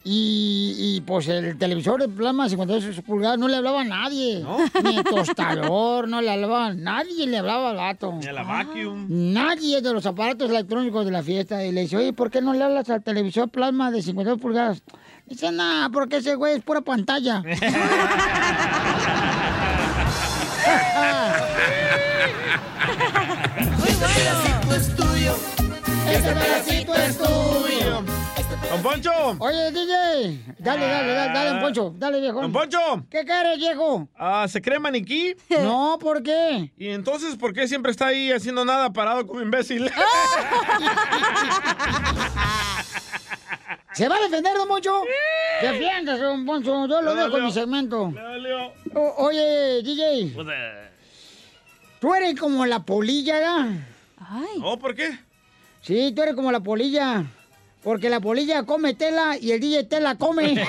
Y, y, pues el televisor de plasma de 52 pulgadas no le hablaba a nadie. Ni el tostador, no le hablaba nadie, le hablaba al gato. Ni a la vacuum. Nadie de los aparatos electrónicos de la fiesta. Y le dice, oye, ¿por qué no le hablas al televisor plasma de 52 pulgadas? Dice, nada, porque ese güey es pura pantalla. Poncho! Oye, DJ, dale, dale, dale, dale, don Poncho, dale, viejo. ¡Don Poncho! ¿Qué quieres, viejo? Ah, ¿Se cree maniquí? No, ¿por qué? ¿Y entonces por qué siempre está ahí haciendo nada parado como imbécil? ¿Se va a defender, don Poncho? Defiéndase, don Poncho. Yo lo dejo en mi segmento. O- oye, DJ. Pues, eh, Tú eres como la polilla, ¿verdad? Ay. ¿Oh, por qué? Sí, tú eres como la polilla. Porque la polilla come tela y el DJ tela come.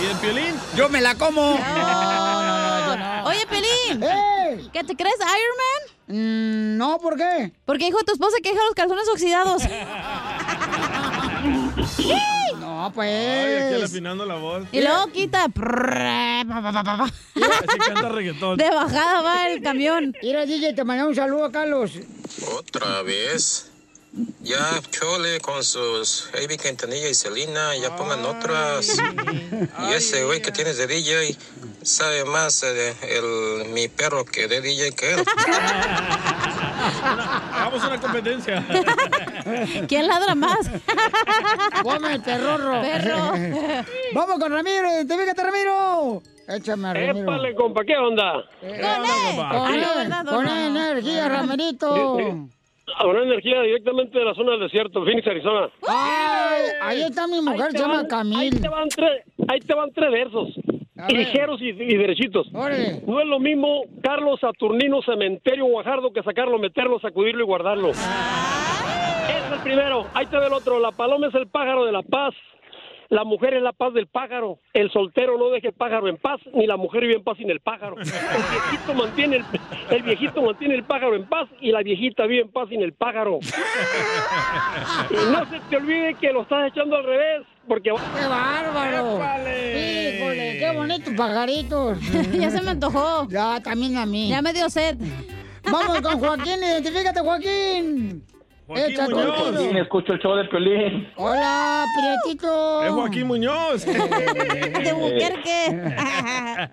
¿Y el piolín? Yo me la como. Oye, Pelín. ¡Ey! ¿Qué te crees, Iron Man? no, ¿por qué? Porque dijo tu esposa que deja los calzones oxidados. No, Ay, pues. aquí afinando la voz. Y luego quita. Así canta reggaetón. De bajada va el camión. Mira, DJ, te mandamos un saludo a Carlos. Otra vez. Ya Chole con sus Heavy Quintanilla y Selena, ya pongan otras. Y ese güey que tienes de DJ sabe más eh, de el, mi perro que de DJ que él. Hagamos una competencia. ¿Quién ladra más? Come el. Perro. Vamos con Ramiro, identifícate, Ramiro. Échame a Ramiro. Épale, compa, ¿qué onda? Con él, con él, energía, Ramirito. Habrá energía directamente de la zona del desierto, Phoenix, Arizona. Ay, ahí está mi mujer, Ahí se llama van- Camil. Ahí te van tres, ahí te van tres versos. Y ligeros y, y derechitos. Órale. No es lo mismo Carlos Saturnino Cementerio Guajardo que sacarlo, meterlo, sacudirlo y guardarlo. Ese es el primero. Ahí te ve el otro. La paloma es el pájaro de la paz. La mujer es la paz del pájaro. El soltero no deje el pájaro en paz, ni la mujer vive en paz sin el pájaro. El viejito mantiene el, el viejito mantiene el pájaro en paz y la viejita vive en paz sin el pájaro. Y no se te olvide que lo estás echando al revés, porque ¡Qué bárbaro! Híjole, qué bonitos pajaritos. Ya se me antojó. Ya, también a mí. Ya me dio sed. Vamos con Joaquín, identifícate, Joaquín. Joaquín Échate Muñoz. escucho el show de Piolín. Hola, Prietito. Es Joaquín Muñoz. De Buquerque.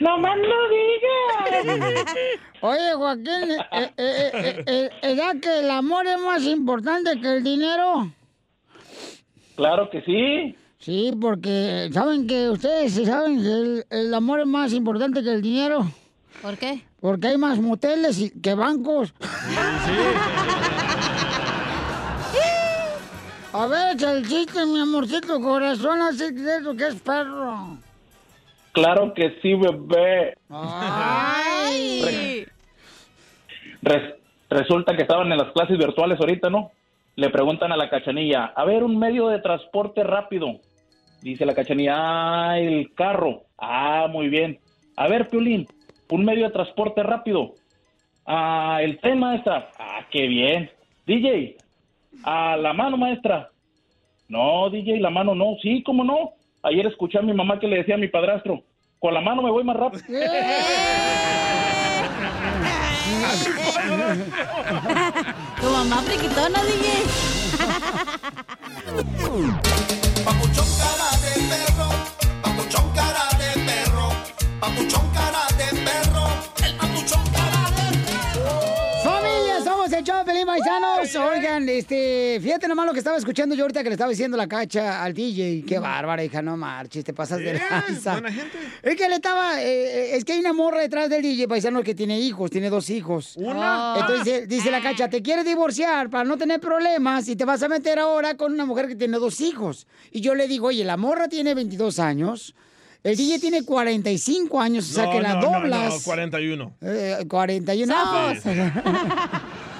¡No más no digas! Oye, Joaquín, eh, eh, eh, eh, eh, ¿edad que el amor es más importante que el dinero? Claro que sí. Sí, porque saben que ustedes saben que el, el amor es más importante que el dinero. ¿Por qué? Porque hay más moteles y- que bancos. A ver, el chiste, mi amorcito corazón, así de eso que es perro. Claro que sí, bebé. Ay. Res- resulta que estaban en las clases virtuales ahorita, ¿no? Le preguntan a la cachanilla, a ver, un medio de transporte rápido. Dice la cachanilla, ah, el carro. Ah, muy bien. A ver, Piolín, un medio de transporte rápido. Ah, el tren, maestra. Ah, qué bien. DJ, a la mano, maestra. No, DJ, la mano no. Sí, ¿cómo no? Ayer escuché a mi mamá que le decía a mi padrastro, con la mano me voy más rápido. Tu mamá friquitona, DJ. El show Pelín Paisanos. Oigan, este, fíjate nomás lo que estaba escuchando yo ahorita que le estaba diciendo la cacha al DJ. Qué bárbara, hija, no marches, te pasas de lanza. Es que le estaba, eh, es que hay una morra detrás del DJ paisano que tiene hijos, tiene dos hijos. ¿Una? Entonces dice, la cacha, te quieres divorciar para no tener problemas y te vas a meter ahora con una mujer que tiene dos hijos. Y yo le digo, oye, la morra tiene 22 años, el DJ tiene 45 años, o sea No, que la no, no, doblas. no, 41. Eh, 41 Zafos.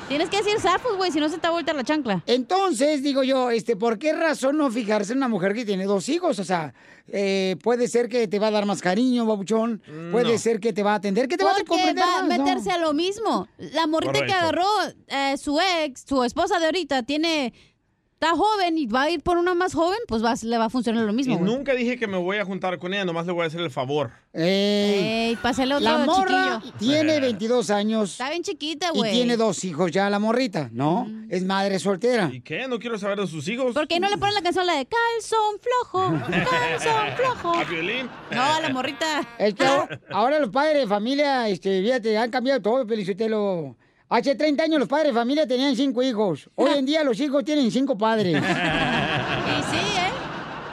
Tienes que decir zafos, güey, si no se te vuelta la chancla. Entonces, digo yo, este, ¿por qué razón no fijarse en una mujer que tiene dos hijos? O sea, eh, puede ser que te va a dar más cariño, babuchón. Puede No. ser que te va a atender, que te va a Porque comprender va a más, ¿no? meterse a lo mismo. La morrita que agarró eh, su ex, su esposa de ahorita, tiene... Está joven y va a ir por una más joven, pues va, le va a funcionar lo mismo, Y güey. nunca dije que me voy a juntar con ella, nomás le voy a hacer el favor. Ey, Ey, pásale otro la morra chiquillo. tiene 22 años. Está bien chiquita, Y güey. tiene dos hijos ya, la morrita, ¿no? Es madre soltera. ¿Y qué? No quiero saber de sus hijos. ¿Por qué no le ponen la canción la de calzón flojo? Calzón flojo. ¿A violín? No, a la morrita. Es que ahora- ahora los padres de familia, este, fíjate, han cambiado todo, Felicitelo. Hace 30 años los padres de familia tenían cinco hijos. Hoy en día los hijos tienen cinco padres. Y sí, ¿eh?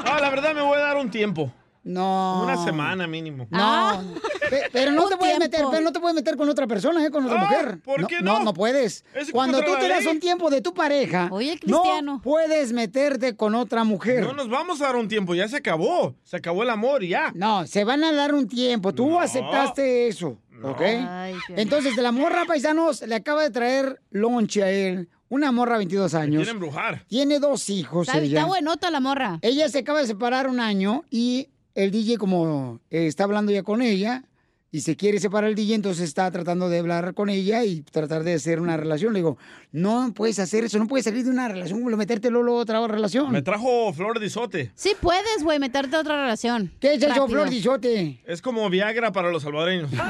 No, la verdad me voy a dar un tiempo. No. Una semana mínimo. No. Pe- Pero no te puedes meter, tiempo. pero no te puedes meter con otra persona, ¿eh? Con otra Ah, mujer. ¿por no, qué no? no? No, puedes. Es Cuando tú te das un tiempo de tu pareja, Oye, no puedes meterte con otra mujer. No nos vamos a dar un tiempo, ya se acabó. Se acabó el amor y ya. No, se van a dar un tiempo. Tú aceptaste eso, ¿ok? Ay. Entonces, de la morra, paisanos, le acaba de traer lonche a él. Una morra, 22 años. Quieren embrujar. Tiene dos hijos Está, ella. está buenota la morra. Ella se acaba de separar un año y el DJ como eh, está hablando ya con ella y se quiere separar el DJ, entonces está tratando de hablar con ella y tratar de hacer una relación. Le digo, no puedes hacer eso, no puedes salir de una relación meterte luego a otra relación. Me trajo flor de isote. Sí puedes, güey, meterte a otra relación. ¿Qué es eso. Flor Dizote? Es como Viagra para los salvadoreños.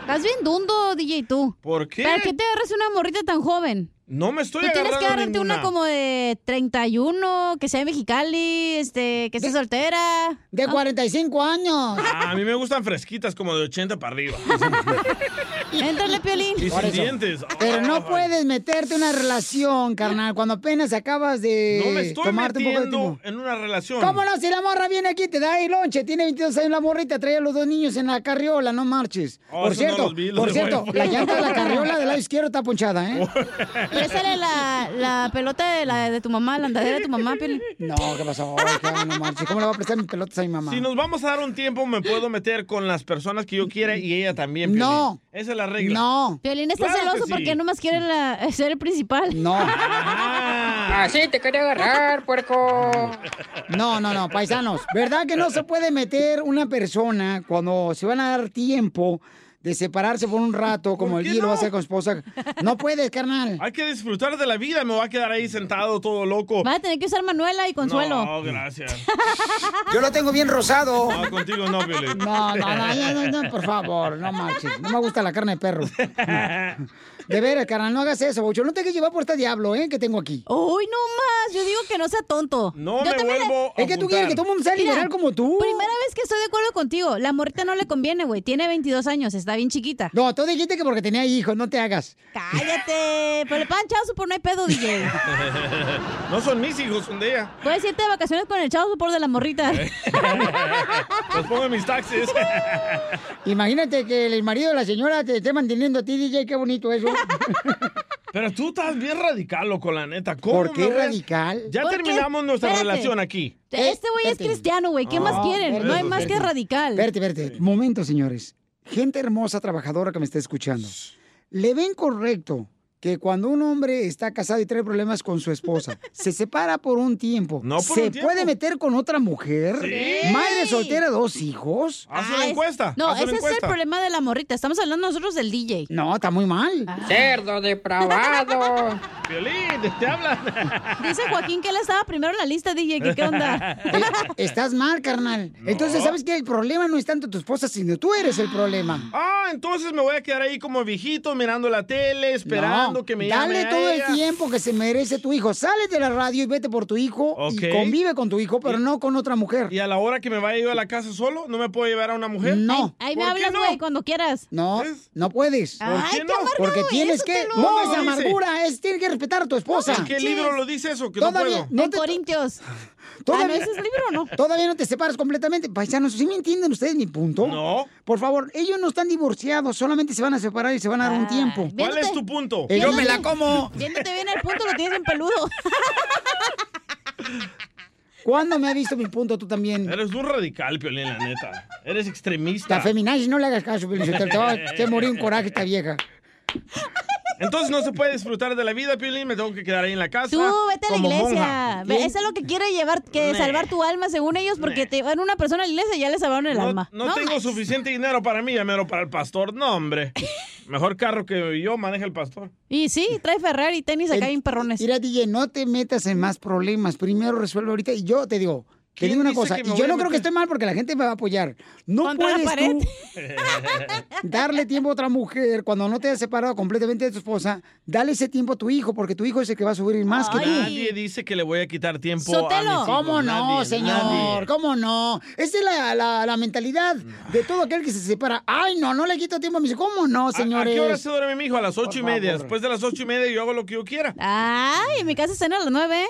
Estás bien dundo, DJ, tú. ¿Por qué? ¿Para qué te agarras una morrita tan joven? No me estoy Tú tienes que agarrarte ninguna. una como de 31, que sea de Mexicali, este, que esté soltera. De 45 años. Ah, a mí me gustan fresquitas como de 80 para arriba. Éntrale, Piolín. Y sin dientes. Pero no puedes meterte en una relación, carnal, cuando apenas acabas de No me estoy tomarte un poco de metiendo tiempo. en una relación. ¿Cómo no? Si la morra viene aquí, te da ahí lonche, tiene 22 años la morrita, trae a los dos niños en la carriola, no marches. Oh, por no cierto, los vi, los por de cierto, la llanta de la carriola del lado izquierdo está ponchada, ¿eh? Présale la, la pelota de, la, de tu mamá, la andadera de tu mamá, Piolín. No, ¿qué pasó? Oiga, no. ¿Cómo le voy a prestar mis pelotas a mi mamá? Si nos vamos a dar un tiempo, me puedo meter con las personas que yo quiera y ella también. Piolín. No. Esa es la regla. No. Piolín está Claro celoso sí. porque nomás quiere la- ser el principal. No. Ah. Así te quería agarrar, puerco. No, no, no, paisanos. ¿Verdad que no se puede meter una persona cuando se van a dar tiempo de separarse por un rato, como el día lo va a no? hacer con su esposa? No puedes, carnal. Hay que disfrutar de la vida. Me voy a quedar ahí sentado todo loco. Va a tener que usar Manuela y Consuelo. No, gracias. Yo lo tengo bien rosado. No, contigo no, Piolín. No, no, no, no, no, por favor, no marches. No me gusta la carne de perro. De veras, carnal, no hagas eso, bocho. No te dejes llevar por este diablo, ¿eh? Que tengo aquí. Uy, no más. Yo digo que no sea tonto. No Yo me le- vuelvo a Es que tú quieres que todo el mundo sea Mira, liberal como tú. Primera vez que estoy de acuerdo contigo. La morrita no le conviene, güey. Tiene 22 años, está bien chiquita. No, tú dijiste que porque tenía hijos, no te hagas. Cállate. Pero le pagan chavo por no hay pedo, DJ. No son mis hijos, son de ella. Puedes irte de vacaciones con el chavo por de la morrita. Los pongo en mis taxis. Imagínate que el marido de la señora te esté manteniendo a ti, DJ, qué bonito eso. Pero tú estás bien radical, loco, la neta. ¿Cómo ¿Por qué radical? Ya ¿Por qué? terminamos nuestra Espérate. relación aquí. Este güey es cristiano, güey. ¿Qué más No, quieren? No hay más que radical. Espérate, espérate. Momento, señores. Gente hermosa, trabajadora que me está escuchando. ¿Le ven correcto que cuando un hombre está casado y trae problemas con su esposa, se separa por un tiempo, No por se un tiempo. puede meter con otra mujer? Sí. Madre soltera, dos hijos. Haz Ah, una es- encuesta. No, ese es el problema de la morrita. Estamos hablando nosotros del DJ. No, está muy mal. Cerdo depravado. Violín, te hablan. Dice Joaquín que él estaba primero en la lista, DJ. ¿Qué, qué onda? Eh, Estás mal, carnal. Entonces, ¿sabes qué? El problema no es tanto tu esposa, sino tú eres el problema. Ah, entonces me voy a quedar ahí como viejito mirando la tele, esperando No, que me Dale llame a todo ella. el tiempo que se merece tu hijo. Sale de la radio y vete por tu hijo Ok. y convive con tu hijo, pero no con otra mujer. Y a la hora que me vaya yo a la casa solo, ¿no me puedo llevar a una mujer? No. Ahí me ¿Por qué hablas, no? güey, cuando quieras. No, ¿Ves? no puedes. Ay, qué qué no? Porque es, tienes que. No es amargura, es tienes que respetar a tu esposa. ¿En qué libro lo dice eso? Que no puedo. no te- Corintios. Todavía- Ah, ¿no ese es libro o no? Todavía no te separas completamente. Paisanos, ¿sí me entienden ustedes mi punto? No. Por favor, ellos no están divorciados, solamente se van a separar y se van a dar un Ay, tiempo. ¿Cuál es tu punto? Eh, yo me la como. Viéndote bien el punto, lo tienes en peludo. ¿Cuándo me ha visto mi punto tú también? Eres un radical, Piolín, la neta. Eres extremista. La feminazi, no le hagas caso, Piolín, te va a morir un coraje esta vieja. Entonces no se puede disfrutar de la vida, Piolín. Me tengo que quedar ahí en la casa. Tú vete a la iglesia. monja. Eso es lo que quiere llevar, que Nah. salvar tu alma, según ellos, porque te van una persona a la iglesia y ya le salvaron el No, alma. no tengo suficiente dinero para mí, ya mero para el pastor. No, hombre. Mejor carro que yo maneja el pastor. Y sí, trae Ferrari y tenis acá bien perrones. Mira, DJ, no te metas en más problemas. Primero resuelve ahorita. Y yo te digo, te ¿Quién digo una cosa. Y yo no creo que esté mal porque la gente me va a apoyar. No puedes tú darle tiempo a otra mujer cuando no te has separado completamente de tu esposa. Dale ese tiempo a tu hijo porque tu hijo es el que va a sufrir más que tú. Nadie dice que le voy a quitar tiempo Sotelo. a mis hijos. ¿Cómo no, Nadie, señor? nadie. ¿Cómo no? Esa es la, la- la mentalidad de todo aquel que se separa. Ay, no, no le quito tiempo a mis hijos. ¿Cómo no, ¿A- señores? ¿A, qué hora se duerme mi hijo? A las ocho y media. favor. Después de las ocho y media yo hago lo que yo quiera. Ay, en mi casa cena a las nueve.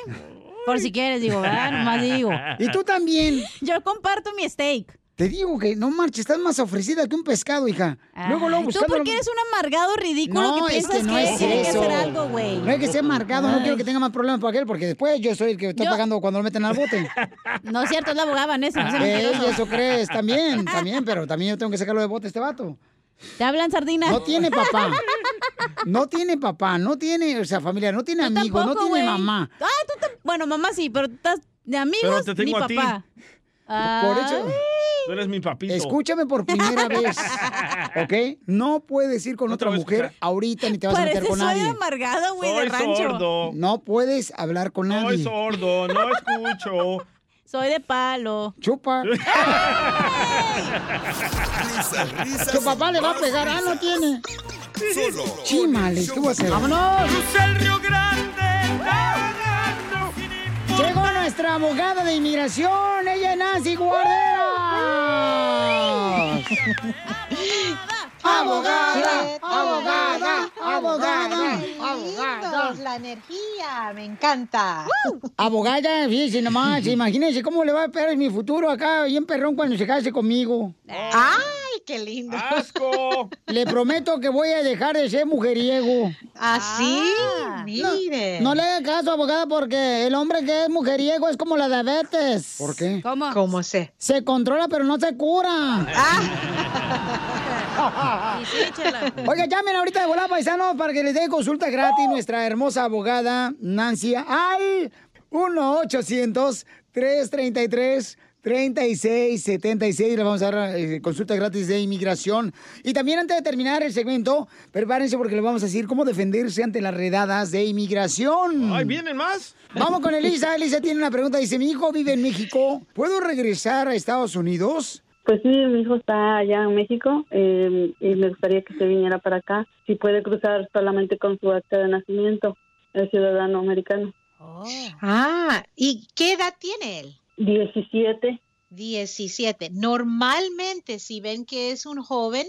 Por si quieres, digo, ¿verdad? Nomás digo. Y tú también. Yo comparto mi steak. Te digo que no marches, estás más ofrecida que un pescado, hija. luego, luego Ay, Tú porque eres un amargado ridículo No, que es piensas que no es tiene que hacer algo, güey. No hay que ser amargado, no quiero que tenga más problemas para aquel, porque después yo soy el que está Yo- pagando cuando lo meten al bote. No es cierto, es la abogada Vanessa. No mentiroso. eso crees, también, también, pero también yo tengo que sacarlo de bote a este vato. ¿Te hablan sardina? No tiene papá. No tiene papá, no tiene, o sea, familia, no tiene amigos, no tiene mamá. Ah, tú te- Bueno, mamá sí, pero estás de amigos Pero te tengo ni a ti. papá. Por eso, Tú eres mi papito. escúchame por primera vez, ¿ok? No puedes ir con No otra mujer ahorita ni te vas a meter con soy nadie. amargado, güey, de Soy rancho. sordo. No puedes hablar con Soy nadie. sordo, no escucho. Soy de palo. Chupa. Risas, risas. Su papá le va a pegar, ah, no tiene. Solo Chimales, ¿qué voy a hacer? ¡Vámonos! Llegó nuestra abogada de inmigración, ella es Nancy Guarderas. Abogada, abogada, abogada, abogada. La energía, me encanta. Abogada, fíjese nomás, imagínense cómo le va a pegar mi futuro acá, bien perrón, cuando se case conmigo. Ay, qué lindo. ¡Asco! Le prometo que voy a dejar de ser mujeriego. Así, No, mire. no le haga caso, abogada, porque el hombre que es mujeriego es como la diabetes. ¿Por qué? ¿Cómo? ¿Cómo sé? Se controla, pero no se cura. Chela. Oiga, llamen ahorita de volada, paisanos, para que les dé consulta gratis nuestra hermosa abogada Nancy al 1-800-333-3676. Le vamos a dar eh, consulta gratis de inmigración. Y también antes de terminar el segmento, prepárense porque les vamos a decir cómo defenderse ante las redadas de inmigración. ¡Ay, vienen más! Vamos con Elisa. Elisa tiene una pregunta. Dice, mi hijo vive en México. ¿Puedo regresar a Estados Unidos? Pues sí, mi hijo está allá en México eh, y me gustaría que se viniera para acá. Si puede cruzar solamente con su acta de nacimiento, el ciudadano americano. Ah, ¿y qué edad tiene él? 17. 17. Normalmente, si ven que es un joven,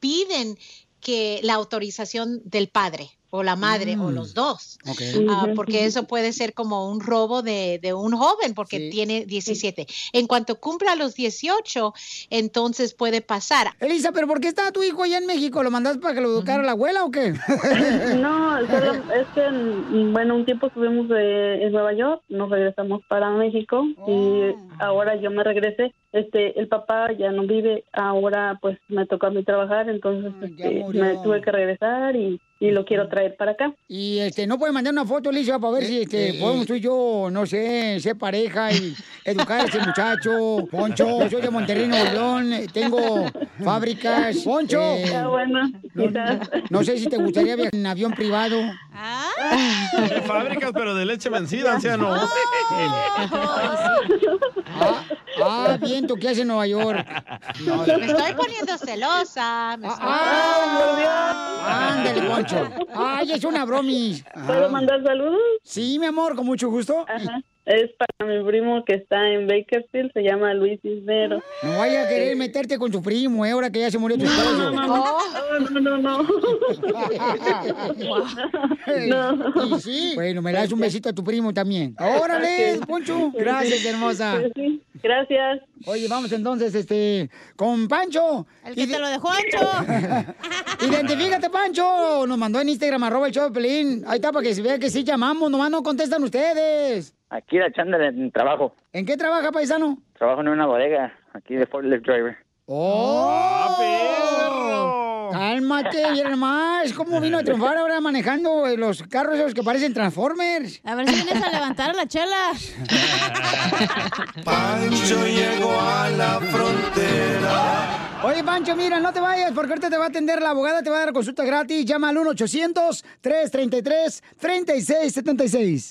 piden que la autorización del padre o la madre o Mm. los dos. Ok. Ah, porque eso puede ser como un robo de, de un joven porque Sí. tiene 17. En cuanto cumpla los 18, entonces puede pasar. Elisa, ¿pero por qué está tu hijo allá en México? ¿Lo mandas para que lo educara la abuela o qué? No, solo es que, mm, bueno, un tiempo estuvimos en Nueva York, nos regresamos para México y ahora yo me regresé. Este, el papá ya no vive, ahora pues me tocó a mí trabajar, entonces ya este, me tuve que regresar y, y lo quiero traer para acá. Y este, no puede mandar una foto, Elisa, para ver si este, podemos tú y yo, no sé, ser pareja y educar a ese muchacho. Poncho, yo soy de Monterrey, Nuevo León, eh, tengo fábricas. Poncho, eh, Ah, bueno, quizás. no sé si te gustaría viajar en avión privado. De fábricas, pero de leche vencida, anciano. Ah, ah, bien, ¿tú qué haces en Nueva York? No, Me estoy poniendo celosa. me estoy- Ah, ándale, Poncho. Ay, es una bromis. ¿Puedo mandar saludos? Sí, mi amor, con mucho gusto. Ajá. Es para mi primo que está en Bakersfield, se llama Luis Cisnero. No vaya a querer meterte con tu primo, eh, ahora que ya se murió tu No, esposo. no, no, no, no, no, no. Y sí. Bueno, me das un besito a tu primo también. Órale, Poncho. Gracias, hermosa. Pues Gracias. Oye, vamos entonces, este, con Pancho. El que te lo dejó ancho. Identifícate, Pancho. Nos mandó en Instagram, arroba el show de Pelín. Ahí está, para que se vea que sí llamamos. Nomás no contestan ustedes. Aquí la chanda en trabajo. ¿En qué trabaja, paisano? Trabajo en una bodega, aquí de forklift driver. ¡Oh! Cálmate, bien más. ¿Cómo vino a triunfar ahora manejando eh, los carros esos que parecen Transformers? A ver si vienes a levantar a la chela. Pancho llegó a la frontera. Oye, Pancho, mira, no te vayas porque ahorita te va a atender la abogada, te va a dar consulta gratis. Llama al 1-800-333-3676.